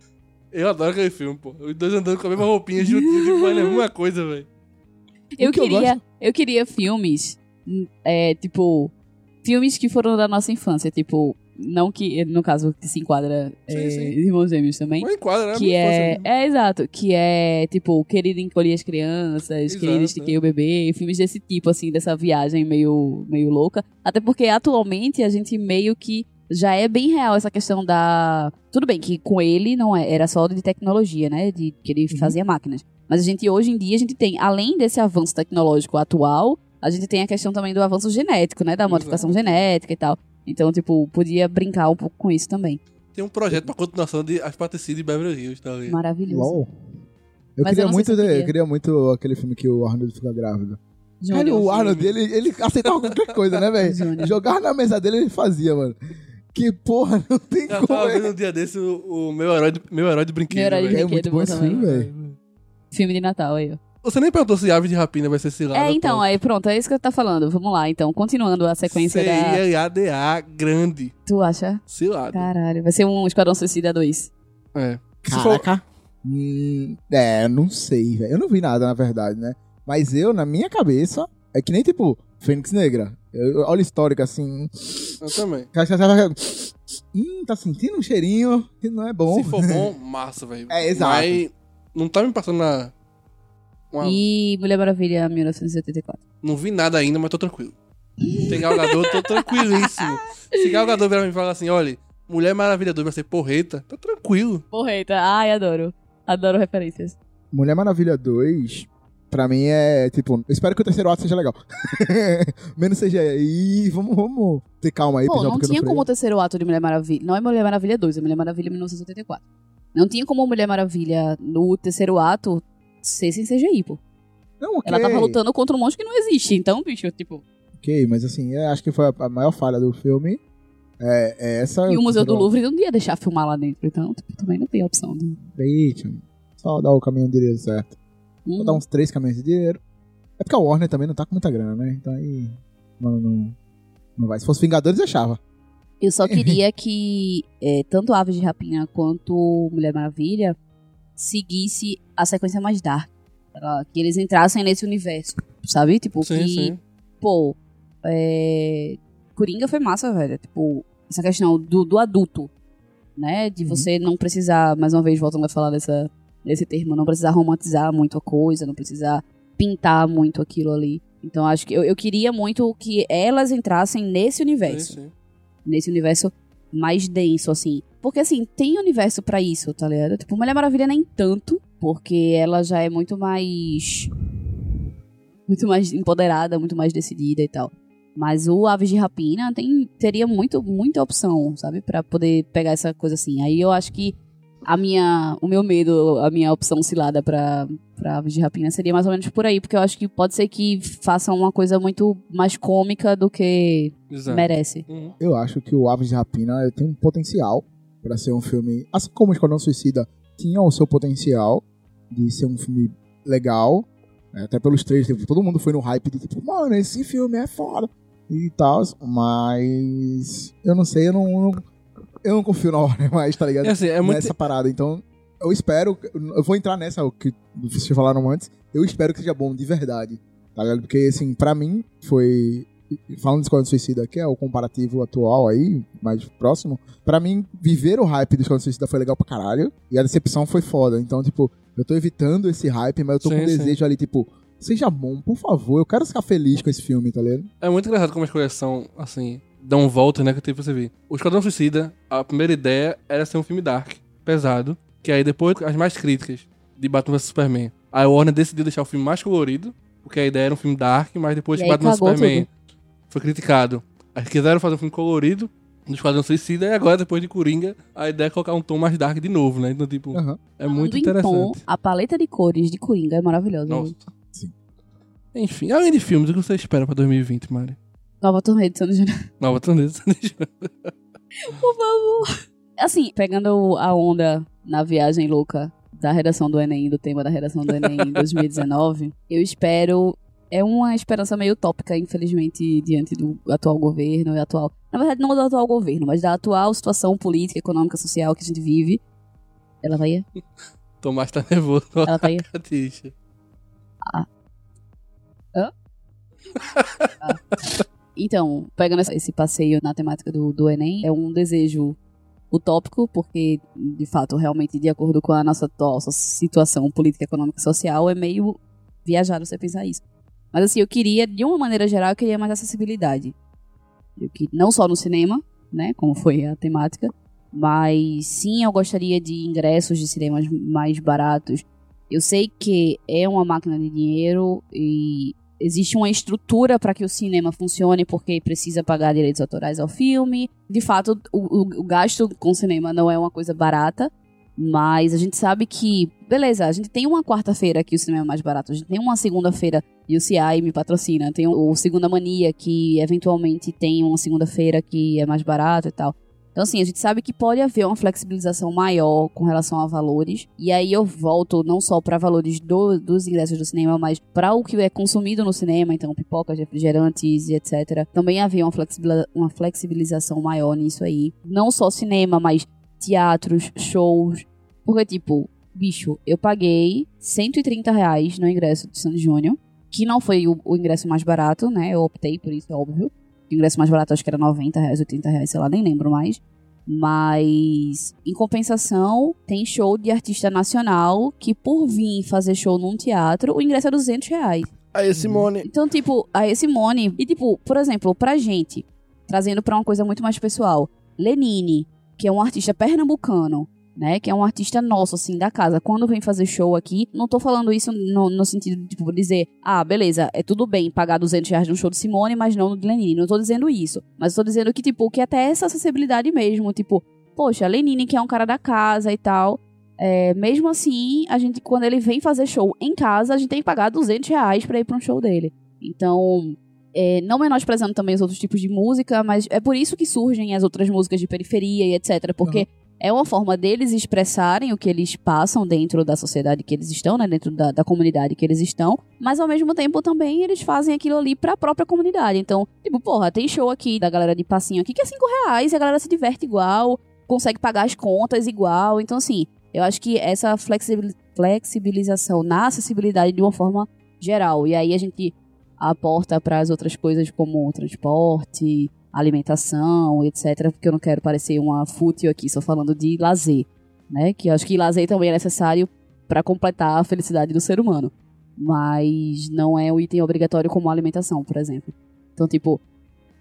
Eu adoro aquele filme, pô. Os dois andando com a mesma roupinha juntinhos, tipo, faz a mesma coisa, velho. Eu que eu queria, eu, queria filmes, é, tipo, filmes que foram da nossa infância, tipo, não que, no caso, que se enquadra Sim, é, sim. Irmãos Gêmeos também. Mas enquadra, né? Que é, é, exato, que é, tipo, Querido Encolher as Crianças, Exato, Querido Estiquei o Bebê, filmes desse tipo, assim, dessa viagem meio, meio louca. Até porque, atualmente, a gente meio que já é bem real essa questão da... Tudo bem que com ele não é, era só de tecnologia, né, de que ele fazia máquinas. Mas a gente, hoje em dia, a gente tem, além desse avanço tecnológico atual, a gente tem a questão também do avanço genético, né, da modificação genética e tal. Então, tipo, podia brincar um pouco com isso também. Tem um projeto pra continuação de As Patricidas de Beverly Hills, tá ligado? Maravilhoso. LOL. Eu Mas queria, eu muito, eu queria. eu queria muito aquele filme que o Arnold fica grávido. Júnior. Cara, o Arnold, ele, ele aceitava qualquer coisa, né, velho? Jogar na mesa dele, ele fazia, mano. Que porra, não tem Eu como. tava é. vendo um dia desse o, o meu, herói de, meu herói de brinquedo. Meu herói de velho. É muito brinquedo bom esse também. filme, velho. Filme de Natal aí, ó. Você nem perguntou se Aves de Rapina vai ser cilada. É, então, pô. aí pronto, é isso que eu tá falando. Vamos lá, então. Continuando a sequência da. C-I-L-A-D-A, grande. Tu acha? Cilada. Caralho, vai ser um Esquadrão Suicida 2. É. Se for- Caraca. Hum, é, não sei, velho. Eu não vi nada, na verdade, né? Mas eu, na minha cabeça, é que nem tipo Fênix Negra. Eu, eu- olha o histórico assim. Eu também. Cara, você vai- Hum, tá sentindo um cheirinho que não é bom. Se for bom, massa, velho. É, exato. Mas não tá me passando na... Uma... E Mulher Maravilha 1984. Não vi nada ainda, mas tô tranquilo. Tem Galgador, tô tranquilíssimo. Se Galgador virar pra mim e falar assim, olha, Mulher Maravilha 2 vai ser porreta, tô tranquilo. Porreta. Ai, adoro. Adoro referências. Mulher Maravilha 2, pra mim é tipo, eu espero que o terceiro ato seja legal. Menos seja. E vamos, vamos ter calma aí, Pô, um não tinha como o terceiro ato de Mulher Maravilha. Não é Mulher Maravilha 2, é Mulher Maravilha 1984. Não tinha como Mulher Maravilha no terceiro ato ser sem CGI, pô. Não, ok. Ela tava lutando contra um monstro que não existe. Então, bicho, tipo. Ok, mas assim, eu acho que foi a, maior falha do filme. É, é essa. E o Museu do Louvre. Não ia deixar filmar lá dentro. Então, tipo, também não tem opção. De... Só dar o caminhão de dinheiro certo. Hum. Vou dar uns três caminhões de dinheiro. É porque a Warner também não tá com muita grana, né? Então aí. Não, não, não vai. Se fosse Vingadores, eu achava. Eu só queria que é, tanto Aves de Rapina quanto Mulher Maravilha seguisse a sequência mais dark. Que eles entrassem nesse universo, sabe? Tipo, Sim, que, sim. pô, é... Coringa foi massa, velho. Tipo, essa questão do, do adulto, né? De Uhum. você não precisar, mais uma vez, voltando a falar dessa, desse termo, não precisar romantizar muito a coisa, não precisar pintar muito aquilo ali. Então, acho que eu, eu queria muito que elas entrassem nesse universo Sim, sim. nesse universo mais denso, assim. Porque, assim, tem universo pra isso, tá ligado? Tipo, Mulher Maravilha nem tanto, porque ela já é muito mais. Muito mais empoderada, muito mais decidida e tal. Mas o Aves de Rapina tem, teria muito, muita opção, sabe? Pra poder pegar essa coisa assim. Aí eu acho que a minha, o meu medo, a minha opção cilada pra, pra Aves de Rapina seria mais ou menos por aí. Porque eu acho que pode ser que façam uma coisa muito mais cômica do que Exato. merece. Uhum. Eu acho que o Aves de Rapina tem um potencial pra ser um filme. Assim como o Esquadrão Suicida tinha o seu potencial de ser um filme legal. né, Até pelos três, tipo, todo mundo foi no hype de tipo, mano, esse filme é foda e tal. Mas eu não sei, eu não, eu não, eu não confio na hora mais, tá ligado? É assim, é muito. Nessa parada. Então, eu espero. Eu vou entrar nessa, o que vocês falaram antes. Eu espero que seja bom de verdade. Tá ligado? Porque, assim, pra mim, foi. Falando de Esquadrão Suicida, que é o comparativo atual aí, mais próximo. Pra mim, viver o hype do Esquadrão Suicida foi legal pra caralho. E a decepção foi foda. Então, tipo, eu tô evitando esse hype, mas eu tô Sim, com um desejo ali, tipo, seja bom, por favor. Eu quero ficar feliz com esse filme, tá ligado? É muito engraçado como as coisas são, assim, dão volta, né? Que você vê. O Esquadrão Suicida, a primeira ideia era ser um filme dark, pesado. Que aí depois, as mais críticas de Batman vs Superman. Aí a Warner decidiu deixar o filme mais colorido, porque a ideia era um filme dark, mas depois E aí Batman vs Superman foi criticado. Aí quiseram fazer um filme colorido do Esquadrão Suicida, e agora, depois de Coringa, a ideia é colocar um tom mais dark de novo, né? Então, tipo, Aham. é muito Falando em tom, interessante. a paleta de cores de Coringa é maravilhosa. Nossa. Sim. Enfim, além de filmes, o que você espera pra 2020, Mari? Nova turnê de Santos Júnior. Nova turnê. Por favor. Assim, pegando a onda na viagem louca da redação do Enem, do tema da redação do Enem em 2019, eu espero. É uma esperança meio utópica, infelizmente, diante do atual governo e atual. Na verdade, não do atual governo, mas da atual situação política, econômica, social que a gente vive. Ela tá aí? Tomás tá nervoso. Ela tá aí? Catixa. Então, pegando esse passeio na temática do, do Enem, é um desejo utópico, porque, de fato, realmente, de acordo com a nossa situação política, econômica e social, é meio viajado você pensar isso. Mas, assim, eu queria, de uma maneira geral, eu queria mais acessibilidade. Eu que, não só no cinema, né, como foi a temática, mas sim eu gostaria de ingressos de cinemas mais baratos. Eu sei que é uma máquina de dinheiro e existe uma estrutura para que o cinema funcione porque precisa pagar direitos autorais ao filme. De fato, o, o- o gasto com cinema não é uma coisa barata, mas a gente sabe que, beleza, a gente tem uma quarta-feira que o cinema é mais barato, a gente tem uma segunda-feira e o CI me patrocina, tem o, Segunda Mania que eventualmente tem uma segunda-feira que é mais barato e tal. Então, assim, a gente sabe que pode haver uma flexibilização maior com relação a valores. E aí eu volto não só para valores do- dos ingressos do cinema, mas para o que é consumido no cinema, então pipocas, refrigerantes e etc. Também havia uma, uma flexibilização maior nisso aí. Não só cinema, mas teatros, shows. Porque, tipo, bicho, eu paguei 130 reais no ingresso de Santos Júnior, que não foi o, o ingresso mais barato, né? Eu optei por isso, óbvio. O ingresso mais barato acho que era 90 reais, 80 reais, sei lá, nem lembro mais. Mas, em compensação, tem show de artista nacional que, por vir fazer show num teatro, o ingresso é 200 reais. Aí, Simone. Então, tipo, a Simone. E, tipo, por exemplo, pra gente, trazendo pra uma coisa muito mais pessoal, Lenine, que é um artista pernambucano, né? Que é um artista nosso, assim, da casa. Quando vem fazer show aqui, não tô falando isso no, no sentido de, tipo, dizer, ah, beleza, é tudo bem pagar 200 reais num show de Simone, mas não no de Lenine. Não tô dizendo isso. Mas tô dizendo que, tipo, que até essa acessibilidade mesmo, tipo, poxa, Lenine, que é um cara da casa e tal. É, mesmo assim, a gente, quando ele vem fazer show em casa, a gente tem que pagar 200 reais pra ir pra um show dele. Então, é, não menosprezando também os outros tipos de música, mas é por isso que surgem as outras músicas de periferia e etc. Porque é uma forma deles expressarem o que eles passam dentro da sociedade que eles estão, né? Dentro da, da comunidade que eles estão. Mas ao mesmo tempo também eles fazem aquilo ali pra própria comunidade. Então, tipo, porra, tem show aqui da galera de passinho aqui que é 5 reais e a galera se diverte igual, consegue pagar as contas igual. Então, assim, eu acho que essa flexibil- flexibilização na acessibilidade de uma forma geral. E aí a gente aporta para as outras coisas como transporte, alimentação, etc. Porque eu não quero parecer uma fútil aqui, só falando de lazer, né? Que eu acho que lazer também é necessário para completar a felicidade do ser humano. Mas não é um item obrigatório como a alimentação, por exemplo. Então, tipo,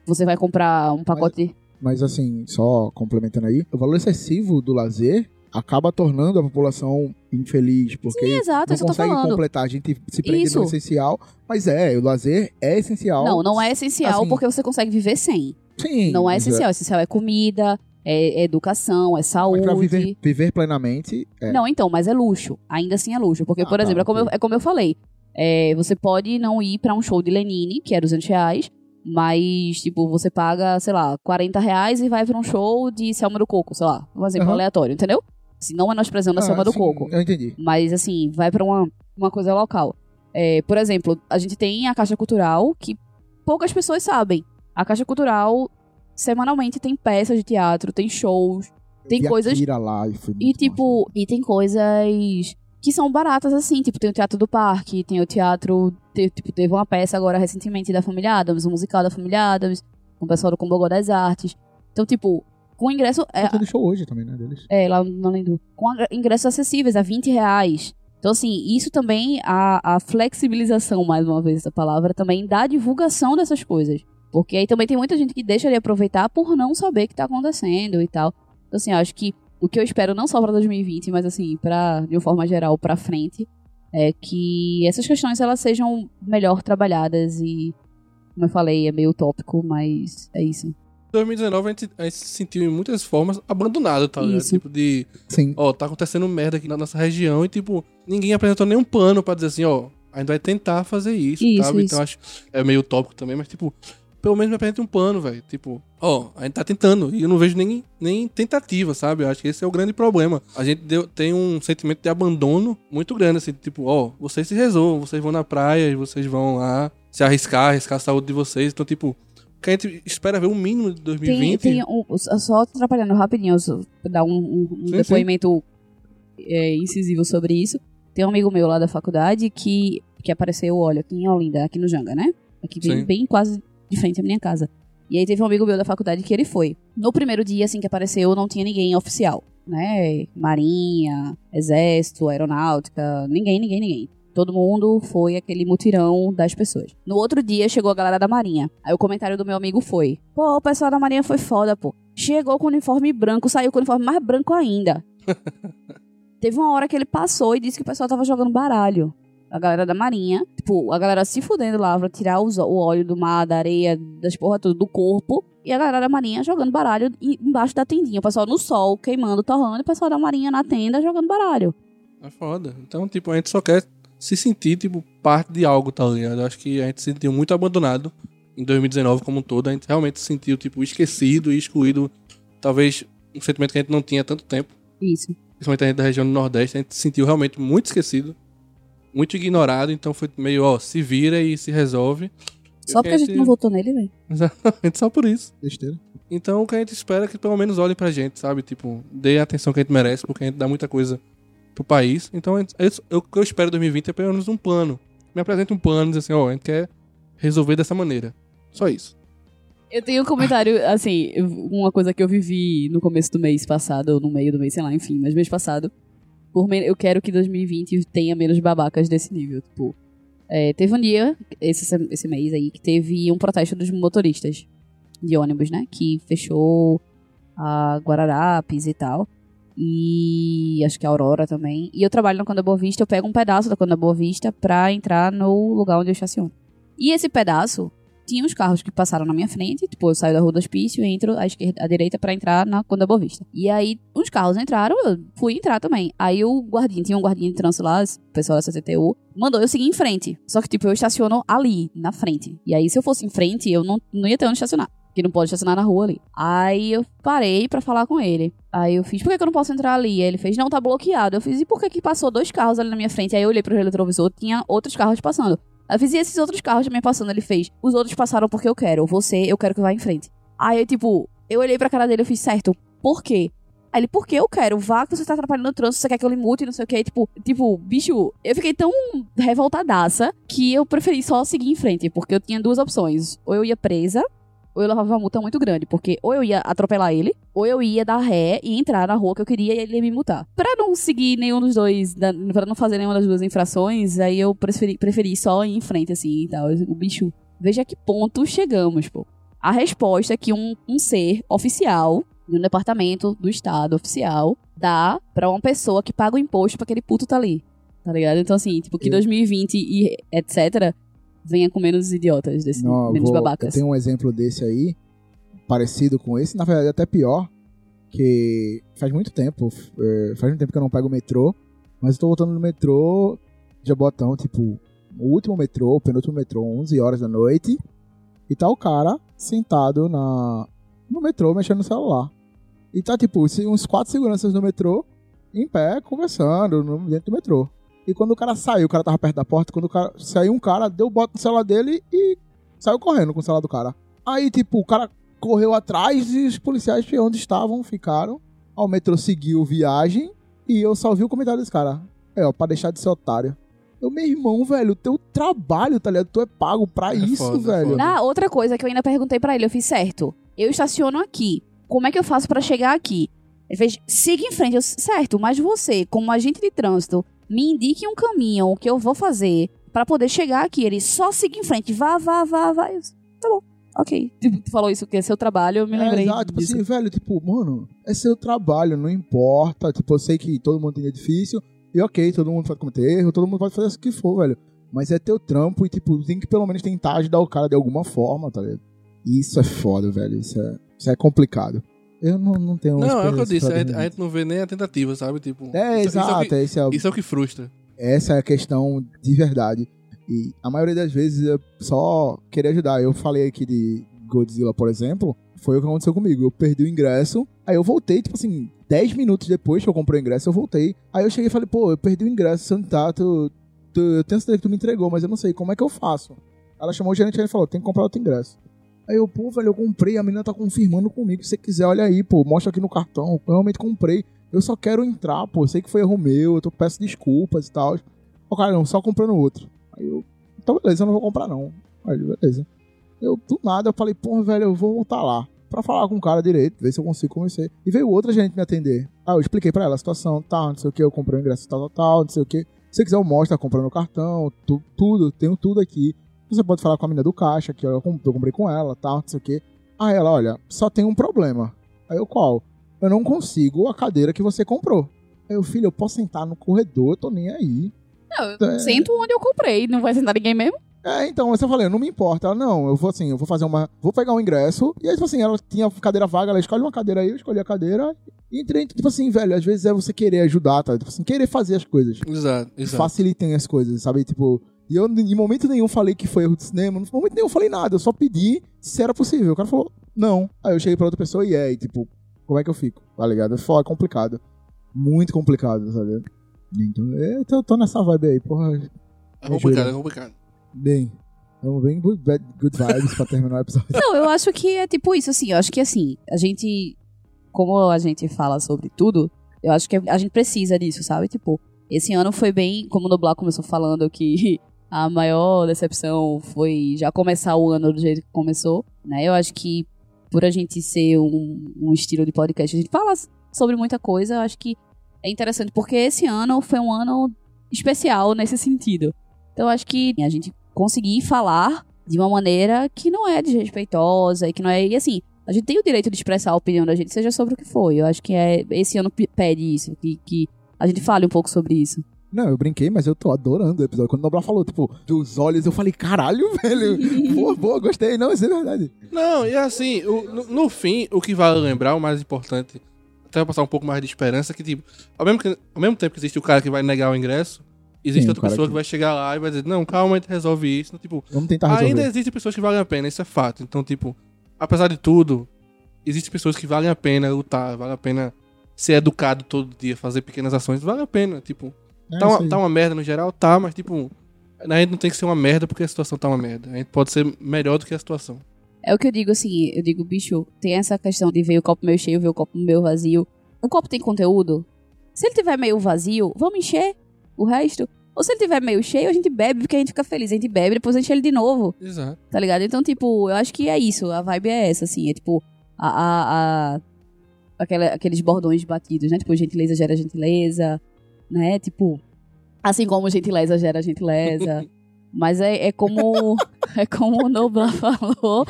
você vai comprar um pacote. Mas assim, só complementando aí, o valor excessivo do lazer acaba tornando a população infeliz, porque Sim, exato, não eu tô consegue completar. A gente se prende Isso. no essencial, mas é, o lazer é essencial. Não, não é essencial Assim, porque você consegue viver sem. Sim. Não é mas essencial. Essencial é comida, é, é educação, é Mas saúde. pra viver, viver plenamente, é. Não, então, mas é luxo. Ainda assim é luxo. Porque, Ah, por tá, exemplo, é, como eu, é como eu falei. é, você pode não ir pra um show de Lenine, que é 200 reais, mas, tipo, você paga, sei lá, 40 reais e vai pra um show de Selma do Coco, sei lá. Um exemplo Aham. aleatório, entendeu? Se não menosprezando a Ah, Selma do sim, Coco. Eu entendi. Mas, assim, vai pra uma, uma coisa local. É, por exemplo, a gente tem a Caixa Cultural, que poucas pessoas sabem. A Caixa Cultural, semanalmente, tem peças de teatro, tem shows, tem Vi coisas lá e e tipo, e tem coisas que são baratas assim, tipo, tem o Teatro do Parque, tem o teatro, te- tipo, teve uma peça agora recentemente da Família Adams, um musical da Família Adams, com o pessoal do Combogó das Artes. Então, tipo, com ingresso é. Tá tendo show hoje também, né, deles. é lá no Lindu, com ingressos acessíveis a 20 reais. Então, assim, isso também, a, a flexibilização, mais uma vez essa palavra, também dá divulgação dessas coisas. Porque aí também tem muita gente que deixa de aproveitar por não saber o que tá acontecendo e tal. Então, assim, eu acho que o que eu espero não só pra 2020, mas assim, para de uma forma geral pra frente, é que essas questões elas sejam melhor trabalhadas e, como eu falei, é meio utópico, mas é isso. 2019 a gente, a gente se sentiu em muitas formas abandonado, tá ligado? Tipo de, Sim. ó, tá acontecendo merda aqui na nossa região e, tipo, ninguém apresentou nenhum plano pra dizer assim, ó, a gente vai tentar fazer isso, Isso, sabe? isso. Então acho é meio utópico também, mas, tipo, pelo menos me apresente um plano, velho. Tipo, ó, a gente tá tentando e eu não vejo nem, nem tentativa, sabe? Eu acho que esse é o grande problema. A gente deu- tem um sentimento de abandono muito grande, assim, tipo, ó, vocês se resolvam, vocês vão na praia e vocês vão lá se arriscar, arriscar a saúde de vocês. Então, tipo, que a gente espera ver o mínimo de 2020. Tem, tem um, só atrapalhando rapidinho, dar um, um- um Sim, depoimento é, incisivo sobre isso. Tem um amigo meu lá da faculdade que, que apareceu, olha, aqui em Olinda, aqui no Janga, né? Aqui bem, Sim. bem quase de frente à minha casa. E aí teve um amigo meu da faculdade que ele foi. No primeiro dia, assim, que apareceu, não tinha ninguém oficial, né? Marinha, Exército, Aeronáutica, ninguém, ninguém, ninguém. Todo mundo foi aquele mutirão das pessoas. No outro dia chegou a galera da Marinha. Aí o comentário do meu amigo foi: Pô, o pessoal da Marinha foi foda, pô. Chegou com o uniforme branco, saiu com o uniforme mais branco ainda. Teve uma hora que ele passou e disse que o pessoal tava jogando baralho. A galera da Marinha, tipo, a galera se fudendo lá pra tirar os- o óleo do mar, da areia, das porra tudo, do corpo. E a galera da Marinha jogando baralho em- embaixo da tendinha. O pessoal no sol, queimando, torrando, e o pessoal da Marinha na tenda jogando baralho. É foda. Então, tipo, a gente só quer se sentir, tipo, parte de algo, tá ligado? Eu acho que a gente se sentiu muito abandonado em 2019 como um todo. A gente realmente se sentiu, tipo, esquecido e excluído. Talvez um sentimento que a gente não tinha há tanto tempo. Isso. Principalmente a gente da região do Nordeste. A gente se sentiu realmente muito esquecido. Muito ignorado. Então foi meio, ó, se vira e se resolve. Só porque a gente não votou nele, velho. Exatamente, só por isso. Besteira. Então o que a gente espera é que pelo menos olhem pra gente, sabe? Tipo, dê a atenção que a gente merece, porque a gente dá muita coisa pro país. Então isso- eu- o que eu espero em 2020 é pelo menos um plano. Me apresenta um plano e diz assim, ó, a gente quer resolver dessa maneira. Só isso. Eu tenho um comentário, assim, uma coisa que eu vivi no começo do mês passado, ou no meio do mês, sei lá, enfim, mas mês passado. Por eu quero que 2020 tenha menos babacas desse nível. Tipo, é, teve um dia, esse, se- esse mês aí, que teve um protesto dos motoristas de ônibus, né? Que fechou a Guararapes e tal. E acho que a Aurora também. E eu trabalho na Conda Boa Vista, eu pego um pedaço da Conda Boa Vista pra entrar no lugar onde eu estaciono. E esse pedaço tinha uns carros que passaram na minha frente, tipo, eu saio da rua do hospício e entro à esquerda, à direita pra entrar na Conda Boa Vista. E aí, uns carros entraram, eu fui entrar também. Aí o guardinha, tinha um guardinha de trânsito lá, esse pessoal da CCTU, mandou eu seguir em frente. Só que, tipo, eu estaciono ali, na frente. E aí, se eu fosse em frente, eu não, não ia ter onde estacionar. Que não pode estacionar na rua ali. Aí eu parei pra falar com ele. Aí eu fiz, por que, que eu não posso entrar ali? Aí ele fez, não, tá bloqueado. Eu fiz, e por que que passou dois carros ali na minha frente? Aí eu olhei pro retrovisor, tinha outros carros passando. Eu fiz, e esses outros carros também passando? Ele fez, os outros passaram porque eu quero. Você, eu quero que vá em frente. Aí, tipo, eu olhei pra cara dele e fiz, certo, por quê? Aí ele, porque eu quero, vá que você tá atrapalhando o trânsito, você quer que eu lhe mute, não sei o que. Tipo, tipo, bicho, eu fiquei tão revoltadaça que eu preferi só seguir em frente, porque eu tinha duas opções. Ou eu ia presa, ou eu levava uma multa muito grande, porque ou eu ia atropelar ele, ou eu ia dar ré e entrar na rua que eu queria e ele ia me multar. Pra não seguir nenhum dos dois, pra não fazer nenhuma das duas infrações, aí eu preferi, preferi só ir em frente, assim, e tal. O bicho, veja que ponto chegamos, pô. A resposta que um, um ser oficial de um departamento do estado oficial dá pra uma pessoa que paga o imposto pra aquele puto tá ali. Tá ligado? Então, assim, tipo, que Eu- 2020 e etc. venha com menos idiotas, desse, Não, menos vou- babacas. Tenho um exemplo desse aí, parecido com esse, na verdade até pior, que faz muito tempo, é, faz muito tempo que eu não pego o metrô, mas eu tô voltando no metrô de botão, tipo, o último metrô, o penúltimo metrô, 11 horas da noite, e tá o cara sentado na, no metrô mexendo no celular. E tá, tipo, uns quatro seguranças no metrô, em pé, conversando no- dentro do metrô. E quando o cara saiu, o cara tava perto da porta, quando o cara saiu um cara, deu bota no celular dele e saiu correndo com o celular do cara. Aí, tipo, o cara correu atrás e os policiais de onde estavam ficaram. Aí o metrô seguiu viagem e eu só vi o comentário desse cara. É, ó, pra deixar de ser otário. Eu, meu irmão, velho, o teu trabalho, tá ligado? Tu é pago pra É isso, foda, é velho. foda. Ah, outra coisa que eu ainda perguntei pra ele, eu fiz certo. Eu estaciono aqui. Como é que eu faço pra chegar aqui? Ele fez, siga em frente. Eu, certo, mas você, como agente de trânsito, me indique um caminho, o que eu vou fazer pra poder chegar aqui. Ele só siga em frente. Vá, vá, vá, vá. Eu, tá bom. Ok. Tipo, tu falou isso que é seu trabalho, eu me É, lembrei exato, tipo assim, velho, tipo, mano, é seu trabalho, não importa. Tipo, eu sei que todo mundo tem difícil, e ok, todo mundo pode cometer erro, todo mundo pode fazer o que for, velho. Mas é teu trampo e, tipo, tem que pelo menos tentar ajudar o cara de alguma forma, tá ligado? Isso é foda, velho. Isso é, isso é complicado. Eu não, não tenho Não, é o que eu disse, a gente, a gente não vê nem a tentativa, sabe? Tipo, É, isso, isso é exato, que, esse é o- isso é o que frustra. essa é a questão de verdade. E a maioria das vezes eu só queria ajudar. Eu falei aqui de Godzilla, por exemplo, foi o que aconteceu comigo. Eu perdi o ingresso, aí eu voltei, tipo assim, 10 minutos depois que eu comprei o ingresso, eu voltei. Aí eu cheguei e falei, pô, eu perdi o ingresso, você não tá, tu, tu, eu tenho certeza que tu me entregou, mas eu não sei, como é que eu faço? Ela chamou o gerente e ele falou, tem que comprar outro ingresso. Aí eu, pô, velho, eu comprei, a menina tá confirmando comigo. Se você quiser, olha aí, pô, mostra aqui no cartão. Eu realmente comprei. Eu só quero entrar, pô. Sei que foi erro meu, eu tô peço desculpas e tal. O cara, não, só comprando outro. Aí eu, então beleza, eu não vou comprar não. Aí, beleza. Eu, do nada, eu falei, pô, velho, eu vou voltar lá. Pra falar com o cara direito, ver se eu consigo convencer. E veio outra gente me atender. Aí eu expliquei pra ela a situação, tá, não sei o que, eu comprei o ingresso tal, tal, tal, não sei o que. Se quiser, eu mostro, tá comprando o cartão, tu- tudo, tenho tudo aqui. Você pode falar com a menina do caixa, que eu, com- eu comprei com ela, tal, não sei o que. Aí ela, olha, só tem um problema. Aí eu, qual? Eu não consigo a cadeira que você comprou. Aí eu, filho, eu posso sentar no corredor, eu tô nem aí. Não, eu É. sento onde eu comprei, não vai sentar ninguém mesmo. É, então, eu falei, não me importa. Ela, não, eu vou assim, eu vou fazer uma. Vou pegar um ingresso. E aí, tipo assim, ela tinha cadeira vaga, ela escolhe uma cadeira aí, eu escolhi a cadeira. E entrei, tipo assim, velho, às vezes é você querer ajudar, tá? Tipo assim, querer fazer as coisas. Exato, exato. Facilitem as coisas, sabe? Tipo. E eu em momento nenhum falei que foi erro de cinema, em momento nenhum eu falei nada, eu só pedi se era possível. O cara falou, não. Aí eu cheguei pra outra pessoa e é, e tipo, como é que eu fico? Tá ligado? É foda, complicado. Muito complicado, sabe? Então, eu tô, tô nessa vibe aí, porra. É complicado, é complicado. Bem, vamos bem good, good vibes pra terminar o episódio. Não, eu acho que é tipo isso, assim. Eu acho que assim, a gente. Como a gente fala sobre tudo, eu acho que a gente precisa disso, sabe? Tipo, esse ano foi bem. Como o Noblar começou falando que a maior decepção foi já começar o ano do jeito que começou, né? Eu acho que por a gente ser um, um estilo de podcast, a gente fala sobre muita coisa, eu acho que é interessante, porque esse ano foi um ano especial nesse sentido. Então eu acho que a gente conseguir falar de uma maneira que não é desrespeitosa e que não é. E assim, a gente tem o direito de expressar a opinião da gente, seja sobre o que for. Eu acho que é esse ano pe- pede isso, que, que a gente fale um pouco sobre isso. Não, eu brinquei, mas eu tô adorando o episódio. Quando o Noblar falou, tipo, dos olhos, eu falei, caralho, velho. boa, boa, gostei. Não, isso é verdade. Não, e assim, o- no, no fim, o que vale lembrar, o mais importante, até passar um pouco mais de esperança, que, tipo, ao mesmo, que- ao mesmo tempo que existe o cara que vai negar o ingresso, existe Sim, outra pessoa que- que vai chegar lá e vai dizer, não, calma, a gente resolve isso. Então, tipo, Vamos tentar resolver. ainda existem pessoas que valem a pena, isso é fato. Então, tipo, apesar de tudo, existem pessoas que valem a pena lutar, vale a pena ser educado todo dia, fazer pequenas ações, vale a pena, tipo. É tá, uma, tá uma merda no geral? Tá, mas tipo, a gente não tem que ser uma merda porque a situação tá uma merda. A gente pode ser melhor do que a situação. É o que eu digo assim, eu digo, bicho, tem essa questão de ver o copo meio cheio, ver o copo meio vazio. O copo tem conteúdo? Se ele tiver meio vazio, vamos encher o resto. Ou se ele tiver meio cheio, a gente bebe porque a gente fica feliz. A gente bebe, depois a gente enche ele de novo. Exato. Tá ligado? Então, tipo, eu acho que é isso. A vibe é essa, assim. É tipo, a. a, a- aquela- aqueles bordões batidos, né? Tipo, gentileza gera gentileza, né? Tipo, assim como gentileza gera gentileza. Mas é, é como. É como o Noblar falou.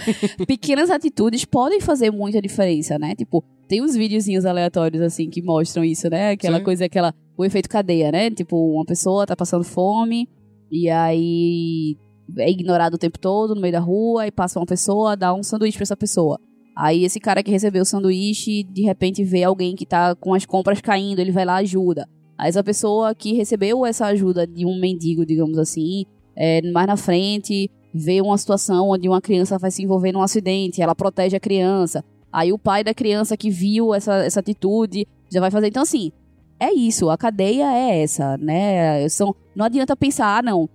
Pequenas atitudes podem fazer muita diferença, né? Tipo, tem uns videozinhos aleatórios, assim, que mostram isso, né? Aquela Sim. coisa, aquela. O efeito cadeia, né? Tipo, uma pessoa tá passando fome. E aí é ignorado o tempo todo no meio da rua, e passa uma pessoa, dá um sanduíche pra essa pessoa. Aí esse cara que recebeu o sanduíche, de repente vê alguém que tá com as compras caindo, ele vai lá e ajuda. Aí essa pessoa que recebeu essa ajuda de um mendigo, digamos assim, é, mais na frente, vê uma situação onde uma criança vai se envolver num acidente, ela protege a criança. Aí o pai da criança que viu essa, essa atitude já vai fazer. Então, assim, é isso, a cadeia é essa, né? São, não adianta pensar, ah, não,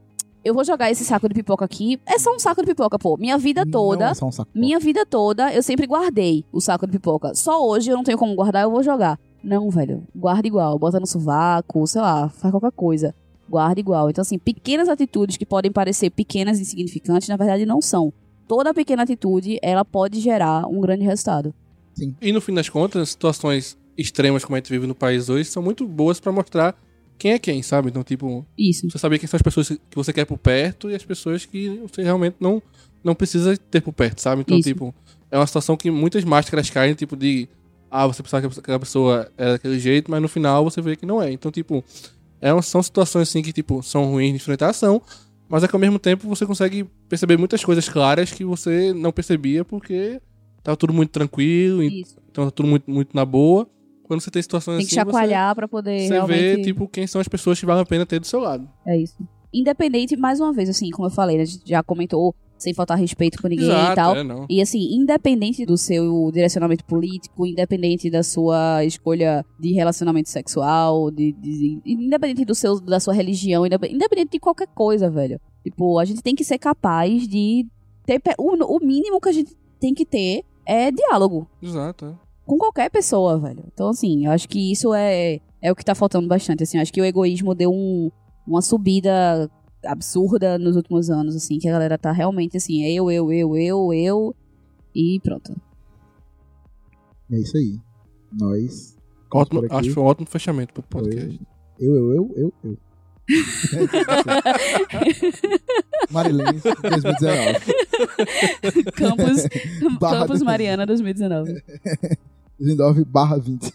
eu vou jogar esse saco de pipoca aqui. É só um saco de pipoca, pô. Minha vida toda. Não é só um saco. Minha vida toda, eu sempre guardei o saco de pipoca. Só hoje eu não tenho como guardar, eu vou jogar. Não, velho. Guarda igual. Bota no sovaco, sei lá, faz qualquer coisa. Guarda igual. Então, assim, pequenas atitudes que podem parecer pequenas e insignificantes, na verdade não são. Toda pequena atitude, ela pode gerar um grande resultado. E no fim das contas, situações extremas como a gente vive no país hoje são muito boas pra mostrar quem é quem, sabe? Então, tipo, Isso. você saber quem são as pessoas que você quer por perto e as pessoas que você realmente não, não precisa ter por perto, sabe? Então, Isso. tipo, é uma situação que muitas máscaras caem, tipo, de. Ah, você pensava que aquela pessoa era daquele jeito, mas no final você vê que não é. Então, tipo, é são situações assim que, tipo, são ruins de enfrentação, mas é que ao mesmo tempo você consegue perceber muitas coisas claras que você não percebia porque tava tudo muito tranquilo, Isso. então tá tudo muito, muito na boa. Quando você tem situações Tem que assim, você- chacoalhar pra poder você, realmente... vê, tipo, quem são as pessoas que valem a pena ter do seu lado. É isso. Independente, mais uma vez, assim, como eu falei, né, a gente já comentou, sem faltar respeito com ninguém Exato, e tal. é. E assim, independente do seu direcionamento político, independente da sua escolha de relacionamento sexual, de, de- independente do seu, da sua religião, indep- independente de qualquer coisa, velho. Tipo, a gente tem que ser capaz de ter. O, o mínimo que a gente tem que ter é diálogo Exato, é. com qualquer pessoa, velho. Então, assim, eu acho que isso é, é o que tá faltando bastante. Assim, eu acho que o egoísmo deu um, uma subida absurda nos últimos anos, assim, que a galera tá realmente assim, eu, eu, eu, eu, eu, e pronto. É isso aí. Nós. Ótimo, acho que foi um ótimo fechamento pro podcast. Eu, eu, eu, eu, eu. Marilene, 2019. Campus, Barra Campus do- Mariana 2019. 2019 barra 20.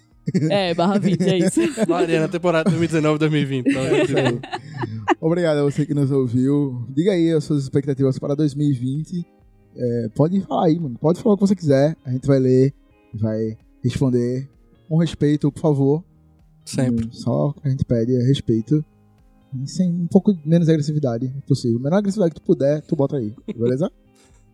É, barra 20, é isso. Mariana, temporada 2019-2020. Então, É isso aí. Obrigado a você que nos ouviu. Diga aí as suas expectativas para 2020. É, pode falar aí, mano. Pode falar o que você quiser. A gente vai ler, vai responder. Com respeito, por favor. sempre. Hum, Só o que a gente pede é respeito. E sem um pouco menos agressividade possível. Menor agressividade que tu puder, tu bota aí. Beleza?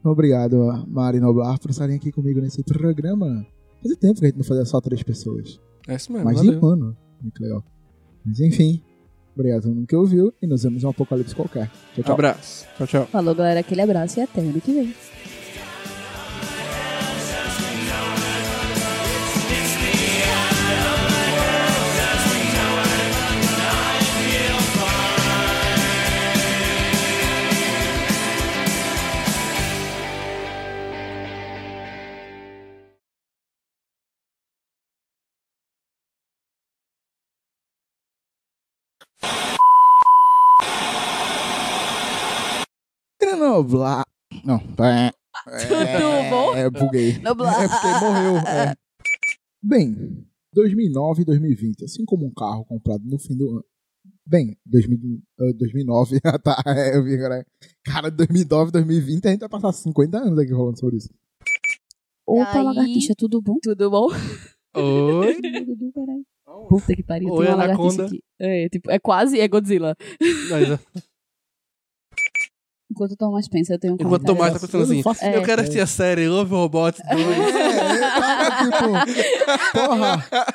Então, Obrigado, Mari Noblar, por estarem aqui comigo nesse programa. Fazia tempo que a gente não fazia só três pessoas. É isso mesmo, Mais de um ano. Muito legal. Mas enfim, obrigado a todo mundo que ouviu e nos vemos em um apocalipse qualquer. Tchau, tchau. Abraço. Tchau, tchau. Falou, galera, aquele abraço e até ano que vem. Noblar. Não, é. Tudo bom? É, buguei. Noblar. É porque morreu. é. Bem, 2009 e 2020, assim como um carro comprado no fim do ano. Bem, 2000, eh, 2009, ah, tá, é, eu vi agora. Cara, 2009 2020, a gente vai passar 50 anos aqui falando sobre isso. Opa, Aí- lagartixa, tudo bom? Tudo bom? Oi. Puta que pariu, Oi, tem uma lagartixa Anaconda. aqui. É, tipo, é quase é Godzilla. Mas, é, Enquanto o Tomás pensa, eu tenho um Enquanto o Tomás tá pensando Eu assim, eu ideia. quero assistir a série Love Robots 2. É, é, tava tipo, porra,